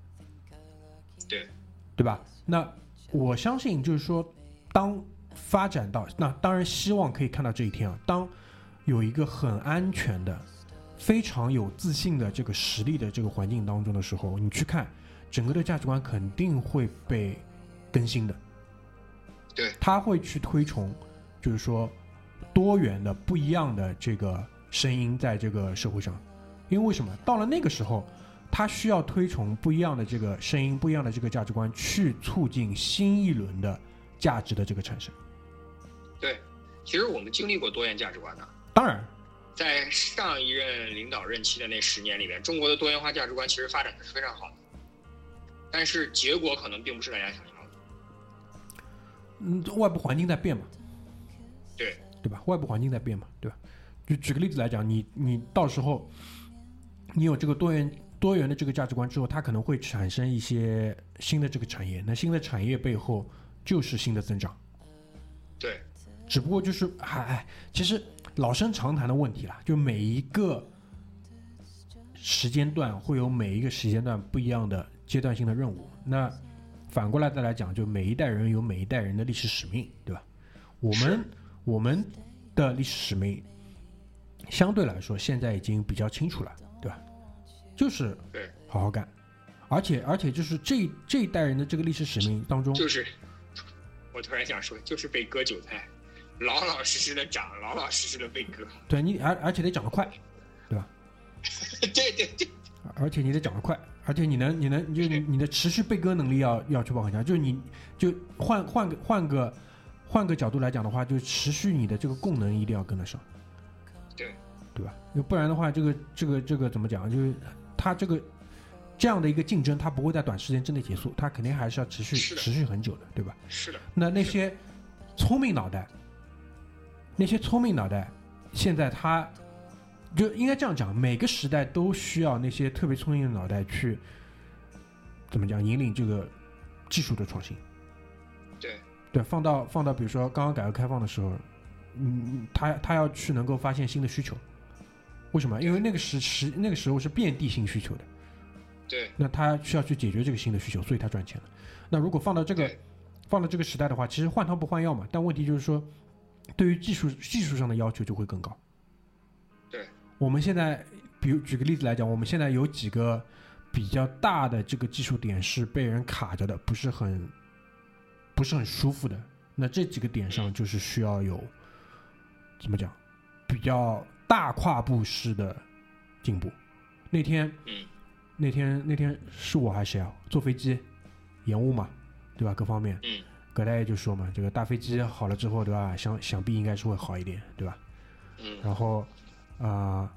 对对吧？那我相信就是说，当发展到那当然希望可以看到这一天啊，当有一个很安全的、非常有自信的这个实力的这个环境当中的时候，你去看整个的价值观肯定会被更新的。对他会去推崇，就是说多元的、不一样的这个声音在这个社会上，因为为什么？到了那个时候，他需要推崇不一样的这个声音、不一样的这个价值观，去促进新一轮的价值的这个产生。对，其实我们经历过多元价值观的，当然，在上一任领导任期的那十年里面，中国的多元化价值观其实发展的是非常好的，但是结果可能并不是大家想要的。嗯，外部环境在变嘛，对对吧？外部环境在变嘛，对吧？就举个例子来讲，你你到时候你有这个多元多元的这个价值观之后，它可能会产生一些新的这个产业，那新的产业背后就是新的增长。对，只不过就是还哎，其实老生常谈的问题啦，就每一个时间段会有每一个时间段不一样的阶段性的任务。那反过来再来讲，就每一代人有每一代人的历史使命，对吧？我们我们的历史使命相对来说现在已经比较清楚了，对吧？就是对好好干，而且而且就是这这一代人的这个历史使命当中，就是我突然想说，就是被割韭菜，老老实实的长，老老实实的被割。对你而而且得长得快，对吧 对对对，而且你得长得快，而且你能，你能，就你你的持续被割能力要要确保很强。就是你就换换个换个换个角度来讲的话，就持续你的这个供能一定要跟得上，对对吧？要不然的话，这个这个这个怎么讲？就是它这个这样的一个竞争，它不会在短时间之内结束，它肯定还是要持续持续很久的，对吧？是的，那那些聪明脑袋，那些聪明脑袋，现在他就应该这样讲，每个时代都需要那些特别聪明的脑袋去怎么讲引领这个技术的创新。对对，放到放到比如说刚刚改革开放的时候，嗯，他他要去能够发现新的需求，为什么？因为那个时时那个时候是遍地性需求的，对那他需要去解决这个新的需求，所以他赚钱了。那如果放到这个放到这个时代的话，其实换汤不换药嘛。但问题就是说，对于技术技术上的要求就会更高。对，我们现在，比如举个例子来讲，我们现在有几个比较大的这个技术点是被人卡着的，不是很不是很舒服的。那这几个点上就是需要有怎么讲，比较大跨步式的进步。那天，嗯，那天那天是我还是谁啊？坐飞机延误嘛，对吧？各方面，嗯，葛大爷就说嘛，这个大飞机好了之后，对吧？想想必应该是会好一点，对吧？嗯然后啊、呃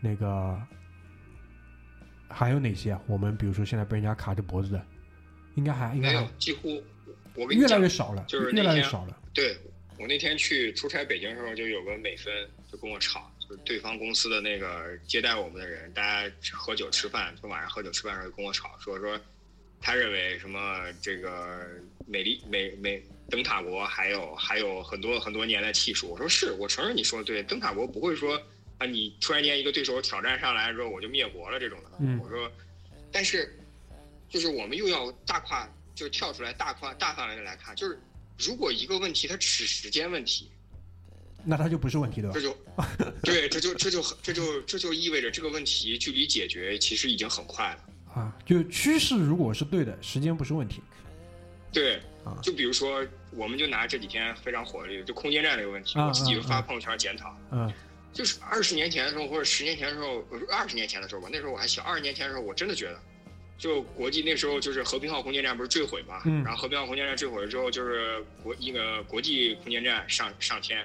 那个还有哪些啊？我们比如说现在被人家卡着脖子的，应该还应该没有，几乎我跟你讲越来越，少了，就是越那天来越少了。对我那天去出差北京的时候，就有个美分就跟我吵，就是对方公司的那个接待我们的人，大家喝酒吃饭，就晚上喝酒吃饭的时候就跟我吵，说说他认为什么这个美丽美美灯塔国还有还有很多很多年的技术，我说是我承认你说的对，灯塔国不会说啊你突然间一个对手挑战上来之后我就灭国了这种的，嗯我说，但是就是我们又要大跨，就跳出来大跨大范围的来看，就是如果一个问题它只是时间问题，那它就不是问题，对吧这？就 对，这就这就这就这就意味着这个问题距离解决其实已经很快了。啊，就趋势如果是对的，时间不是问题。对啊，就比如说，我们就拿这几天非常火的这个就空间站这个问题，啊我自己就发朋友圈检讨。嗯就是二十年前的时候，或者十年前的时候，二十年前的时候吧，那时候我还小。二十年前的时候，我真的觉得，就国际那时候就是和平号空间站不是坠毁嘛，嗯然后和平号空间站坠毁了之后，就是国一个国际空间站上上天，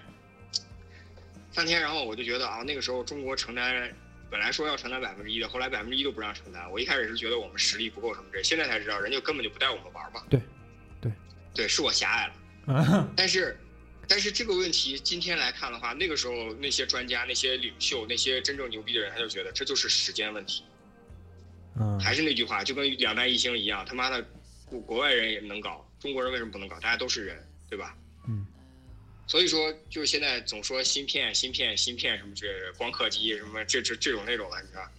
上天，然后我就觉得啊，那个时候中国承担本来说要承担百分之一的，后来百分之一都不让承担。我一开始是觉得我们实力不够什么这，现在才知道人家根本就不带我们玩嘛。对对对，是我狭隘了。啊，但是，但是这个问题今天来看的话，那个时候那些专家、那些领袖、那些真正牛逼的人，他就觉得这就是时间问题。嗯，还是那句话，就跟两弹一星一样，他妈的，国国外人也能搞，中国人为什么不能搞？大家都是人，对吧？嗯。所以说，就是现在总说芯片、芯片、芯片什么这光刻机什么这这这种那种的，你知道？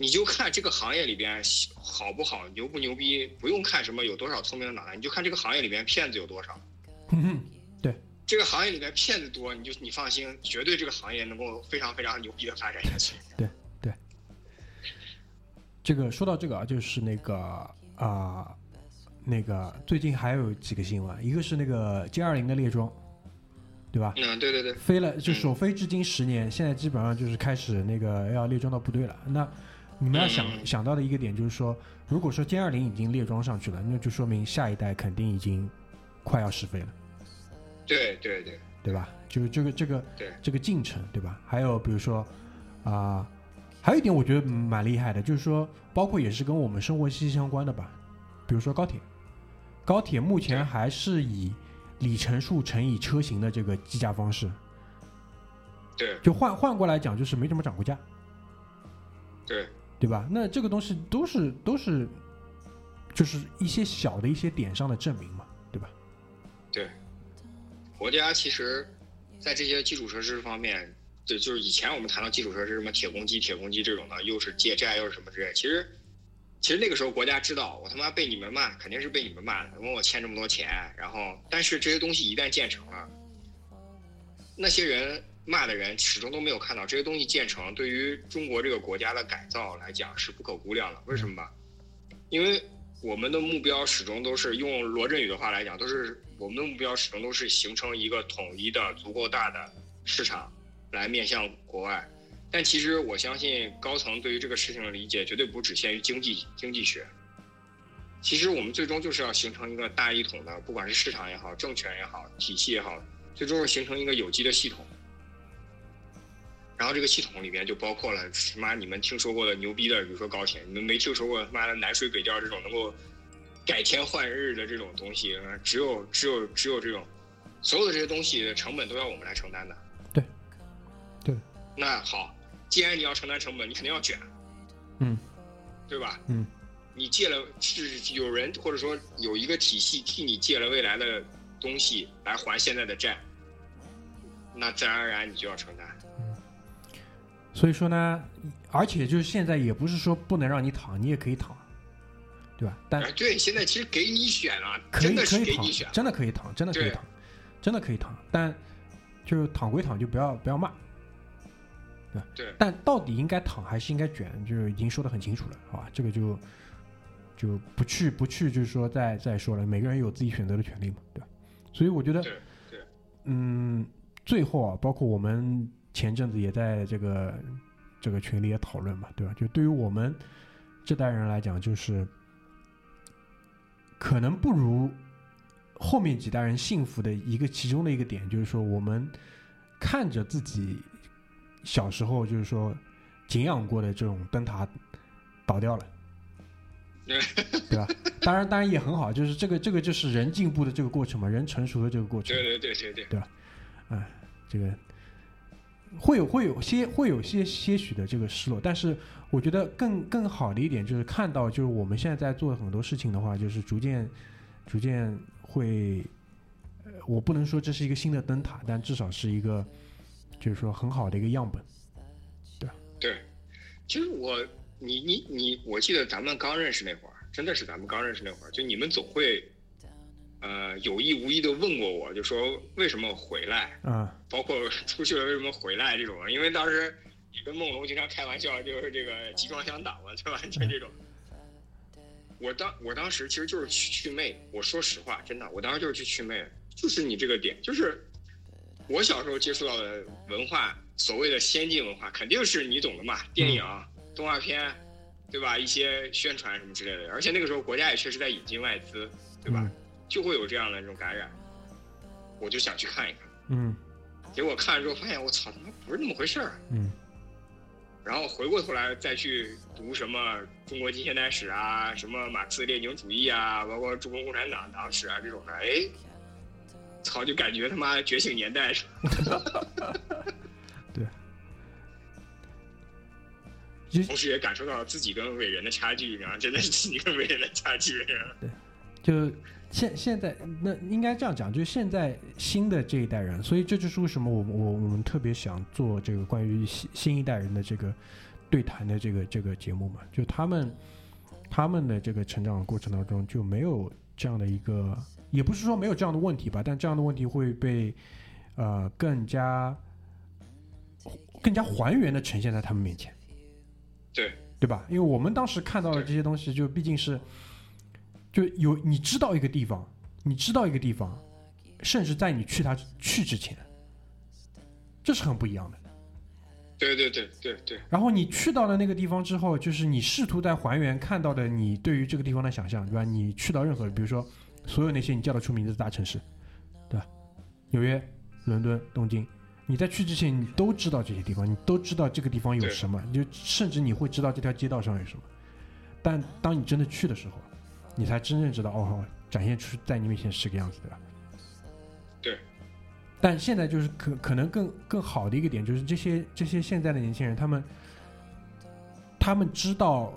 你就看这个行业里边好不好、牛不牛逼，不用看什么有多少聪明的脑袋，你就看这个行业里边骗子有多少。哼哼，对，这个行业里面骗子多，你就你放心，绝对这个行业能够非常非常牛逼的发展下去。这个说到这个啊，就是那个啊、那个最近还有几个新闻，一个是那个歼二零的列装，对吧？嗯，对对对，飞了就首飞至今十年，现在基本上就是开始那个要列装到部队了。那你们要想、嗯想到的一个点就是说，如果说歼二零已经列装上去了，那就说明下一代肯定已经快要试飞了。对对对，对吧？就是这个这个对这个进程，对吧？还有比如说啊、还有一点我觉得蛮厉害的，就是说，包括也是跟我们生活息息相关的吧，比如说高铁，高铁目前还是以里程数乘以车型的这个计价方式，对。就换换过来讲，就是没怎么涨过价，对。对吧？那这个东西都是都是，就是一些小的一些点上的证明嘛，对吧？对，国家其实，在这些基础设施方面，对，就是以前我们谈到基础设施，什么铁公鸡、铁公鸡这种的，又是借债又是什么之类，其实，其实那个时候国家知道，我他妈被你们骂，肯定是被你们骂的，问我欠这么多钱，然后，但是这些东西一旦建成了，那些人骂的人始终都没有看到这些东西建成对于中国这个国家的改造来讲是不可估量的。为什么吧？因为我们的目标始终都是用罗振宇的话来讲，都是我们的目标始终都是形成一个统一的、足够大的市场，来面向国外。但其实我相信高层对于这个事情的理解绝对不只限于经济经济学。其实我们最终就是要形成一个大一统的，不管是市场也好、政权也好、体系也好，最终是形成一个有机的系统。然后这个系统里面就包括了什么你们听说过的牛逼的，比如说高铁，你们没听说过他妈的南水北调这种能够改天换日的这种东西，只有只有只有这种，所有的这些东西的成本都要我们来承担的。那好，既然你要承担成本，你肯定要卷，嗯对吧？嗯，你借了是有人或者说有一个体系替你借了未来的东西来还现在的债，那自然而然你就要承担。所以说呢，而且就是现在也不是说不能让你躺，你也可以躺，对吧？但哎，对，现在其实给你选了，可以真的可以躺是给你选，。真的可以躺，真的可以躺，真的可以躺，但就是躺归躺，就不要不要骂。对但到底应该躺还是应该卷，就是已经说的很清楚了，好吧？这个就就不去不去，就是说再再说了，每个人有自己选择的权利嘛，对吧？所以我觉得，对对嗯，最后啊，包括我们前阵子也在这个这个群里也讨论嘛，对吧？就对于我们这代人来讲，就是可能不如后面几代人幸福的一个其中的一个点，就是说我们看着自己小时候就是说敬仰过的这种灯塔倒掉了。对吧？当然，当然也很好，就是这个，这个就是人进步的这个过程嘛，人成熟的这个过程。对对对对对，对吧？哎这个会有会有些会有些些许的这个失落，但是我觉得更更好的一点就是看到，就是我们现在在做很多事情的话，就是逐渐逐渐会，呃，我不能说这是一个新的灯塔，但至少是一个就是说很好的一个样本。对对，其实我你你你，我记得咱们刚认识那会儿，真的是咱们刚认识那会儿，就你们总会，呃，有意无意的问过我，就说为什么回来，啊、包括出去了为什么回来这种，因为当时你跟梦龙经常开玩笑，就是这个集装箱党嘛，就完全这种。我当我当时其实就是去去魅，我说实话，真的，我当时就是去去魅，就是你这个点，就是我小时候接触到的文化，所谓的先进文化，肯定是你懂的嘛，电影、动画片，对吧？一些宣传什么之类的，而且那个时候国家也确实在引进外资，对吧？嗯就会有这样的这种感染，我就想去看一看。嗯结果看了之后发现，我操，他妈不是那么回事儿。嗯然后回过头来再去读什么中国近现代史啊，什么马克思列宁主义啊，包括中国共产党党史啊这种的，哎，操，就感觉他妈觉醒年代是吧 就 同时也感受到自己跟伟人的差距，然后真的是自己跟伟人的差距。对就现现在那应该这样讲，就是现在新的这一代人，所以这就是为什么我我我们特别想做这个关于新新一代人的这个对谈的这个这个节目嘛，就他们他们的这个成长过程当中就没有这样的一个，也不是说没有这样的问题吧，但这样的问题会被呃更加更加还原的呈现在他们面前。对对吧？因为我们当时看到的这些东西，就毕竟是，就有你知道一个地方，你知道一个地方，甚至在你去他去之前，这是很不一样的。对对对对对然后你去到了那个地方之后，就是你试图在还原看到的你对于这个地方的想象，对吧？你去到任何，比如说所有那些你叫得出名字的大城市，对吧？纽约、伦敦、东京，你在去之前你都知道这些地方，你都知道这个地方有什么，你就甚至你会知道这条街道上有什么。但当你真的去的时候，你才真正知道哦，展现出在你面前是个样子，对吧？对。但现在就是可可能更更好的一个点，就是这些这些现在的年轻人，他们他们知道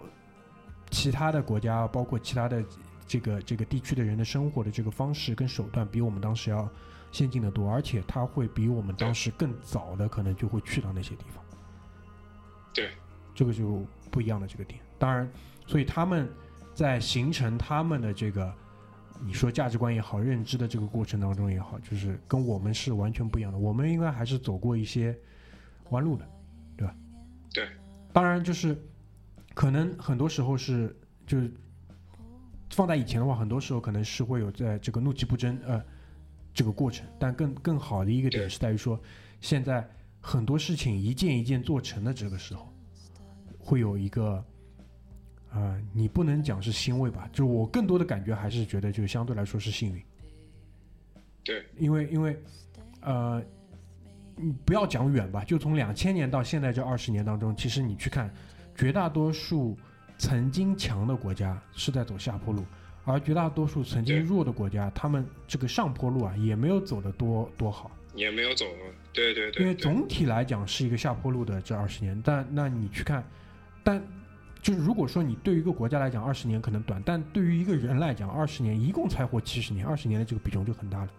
其他的国家，包括其他的这个这个地区的人的生活的这个方式跟手段，比我们当时要先进的多，而且他会比我们当时更早的可能就会去到那些地方。对，这个就不一样的这个点。当然，所以他们在形成他们的这个你说价值观也好，认知的这个过程当中也好，就是跟我们是完全不一样的。我们应该还是走过一些弯路的，对吧？对。当然，就是可能很多时候是就是放在以前的话，很多时候可能是会有在这个怒其不争呃这个过程，但更更好的一个点是在于说，现在很多事情一件一件做成的这个时候，会有一个。啊、你不能讲是欣慰吧？就我更多的感觉还是觉得，就相对来说是幸运。对，因为因为，呃，你不要讲远吧，就从两千年到现在这二十年当中，其实你去看，绝大多数曾经强的国家是在走下坡路，而绝大多数曾经弱的国家，他们这个上坡路啊也没有走得多多好。也没有走，对对对，因为总体来讲是一个下坡路的这二十年，但那你去看，但就是如果说你对于一个国家来讲二十年可能短，但对于一个人来讲二十年一共才活七十年，二十年的这个比重就很大了。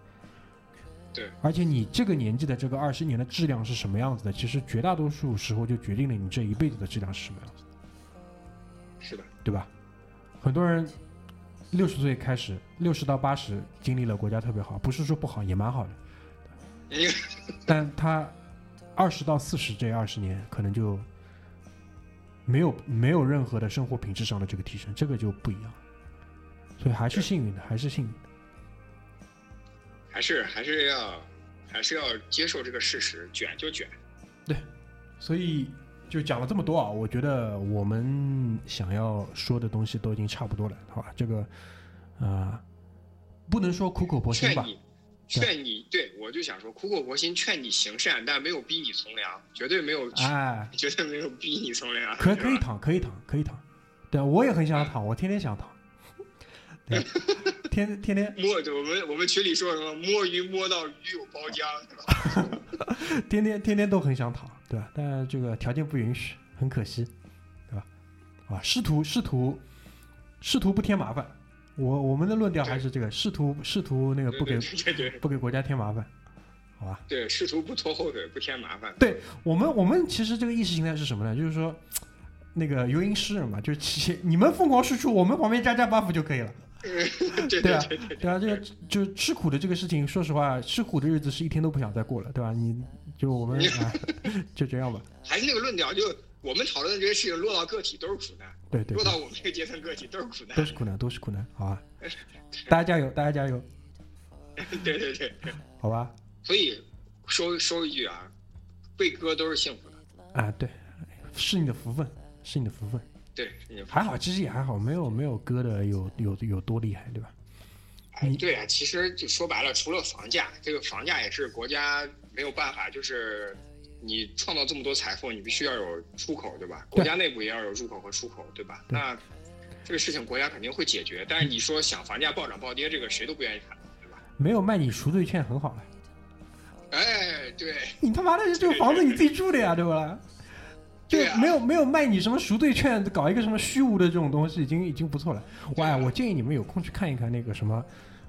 对，而且你这个年纪的这个二十年的质量是什么样子的，其实绝大多数时候就决定了你这一辈子的质量是什么样子，是的，对吧？很多人六十岁开始，六十到八十经历了国家特别好，不是说不好，也蛮好的。但他二十到四十这二十年，可能就没有没有任何的生活品质上的这个提升，这个就不一样。所以还是幸运的，还是幸运的。还是还是要还是要接受这个事实，卷就卷。对所以就讲了这么多啊，我觉得我们想要说的东西都已经差不多了，好吧？这个啊、呃不能说苦口婆心吧？劝你，劝你，对我就想说，苦口婆心劝你行善，但没有逼你从良，绝对没有，哎，绝对没有逼你从良。可是吧可以躺，可以躺，可以躺。对，我也很想躺，我天天想躺。对，天天天摸，我们我们群里说什么摸鱼摸到鱼有包浆，是吧？天天天天都很想躺，对吧？但这个条件不允许，很可惜，对吧？啊，试图试图试图不添麻烦，我我们的论调还是这个，试图试图那个不给不给国家添麻烦，好吧？对，试图不拖后腿，不添麻烦。对我们我们其实这个意识形态是什么呢？就是说，那个游吟诗人嘛，就是其你们疯狂输出，我们旁边加加 buff 就可以了。对啊对啊，这个就吃苦的这个事情，说实话，吃苦的日子是一天都不想再过了，对吧？你就我们啊，就这样吧。还是那个论调，就我们讨论的这些事情落到个体都是苦难，对对对，落到我们这个阶层个体都是苦难都。是苦难，都是苦难，好吧？大家加油，大家加油，对对对，好吧？所以说说一句啊，被割都是幸福的。啊，对，是你的福分，是你的福分。对，还好，其实也还好，没有没有割的有有有多厉害，对吧？你，哎对啊，其实就说白了，除了房价，这个房价也是国家没有办法，就是你创造这么多财富，你必须要有出口，对吧？国家内部也要有入口和出口，对吧？对那这个事情国家肯定会解决，但是你说想房价暴涨暴跌，这个谁都不愿意谈，对吧？没有卖你赎罪券很好了，哎，对，你他妈的这个房子你自己住的呀，对吧？就没有没有卖你什么赎罪券，搞一个什么虚无的这种东西，已经已经不错了。哇，啊我建议你们有空去看一看那个什么，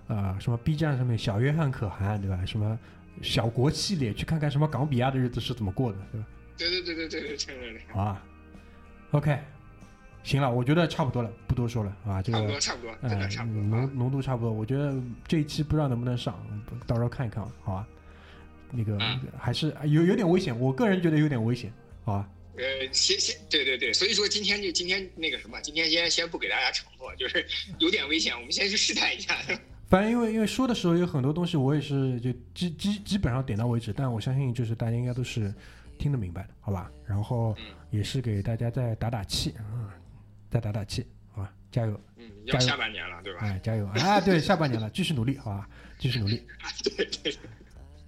呃，什么 B 站上面小约翰可汗，对吧？什么小国系列，去看看什么冈比亚的日子是怎么过的，对吧？对对对对对对对对对，好吧，OK，行了，我觉得差不多了，不多说了啊。这个差不多差不多，真哎的差不多啊浓。浓度差不多。我觉得这一期不知道能不能上，到时候看一看，好吧？那个嗯还是有有点危险，我个人觉得有点危险，好吧？呃，先先对对对，所以说今天就今天那个什么，今天先先不给大家承诺，就是有点危险，我们先去试探一下。反正因为因为说的时候有很多东西，我也是就基基基本上点到为止，但我相信就是大家应该都是听得明白的，好吧？然后嗯也是给大家再打打气啊，再打打气，好吧？加油！嗯，要下半年了，对吧？哎，加油！啊，对，下半年了，继续努力，好吧？继续努力。对对，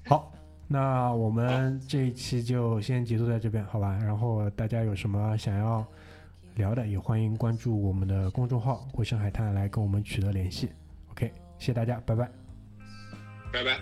好，那我们这一期就先结束在这边，好吧？然后大家有什么想要聊的，也欢迎关注我们的公众号“回声海滩”来跟我们取得联系。OK，谢谢大家，拜拜。拜拜。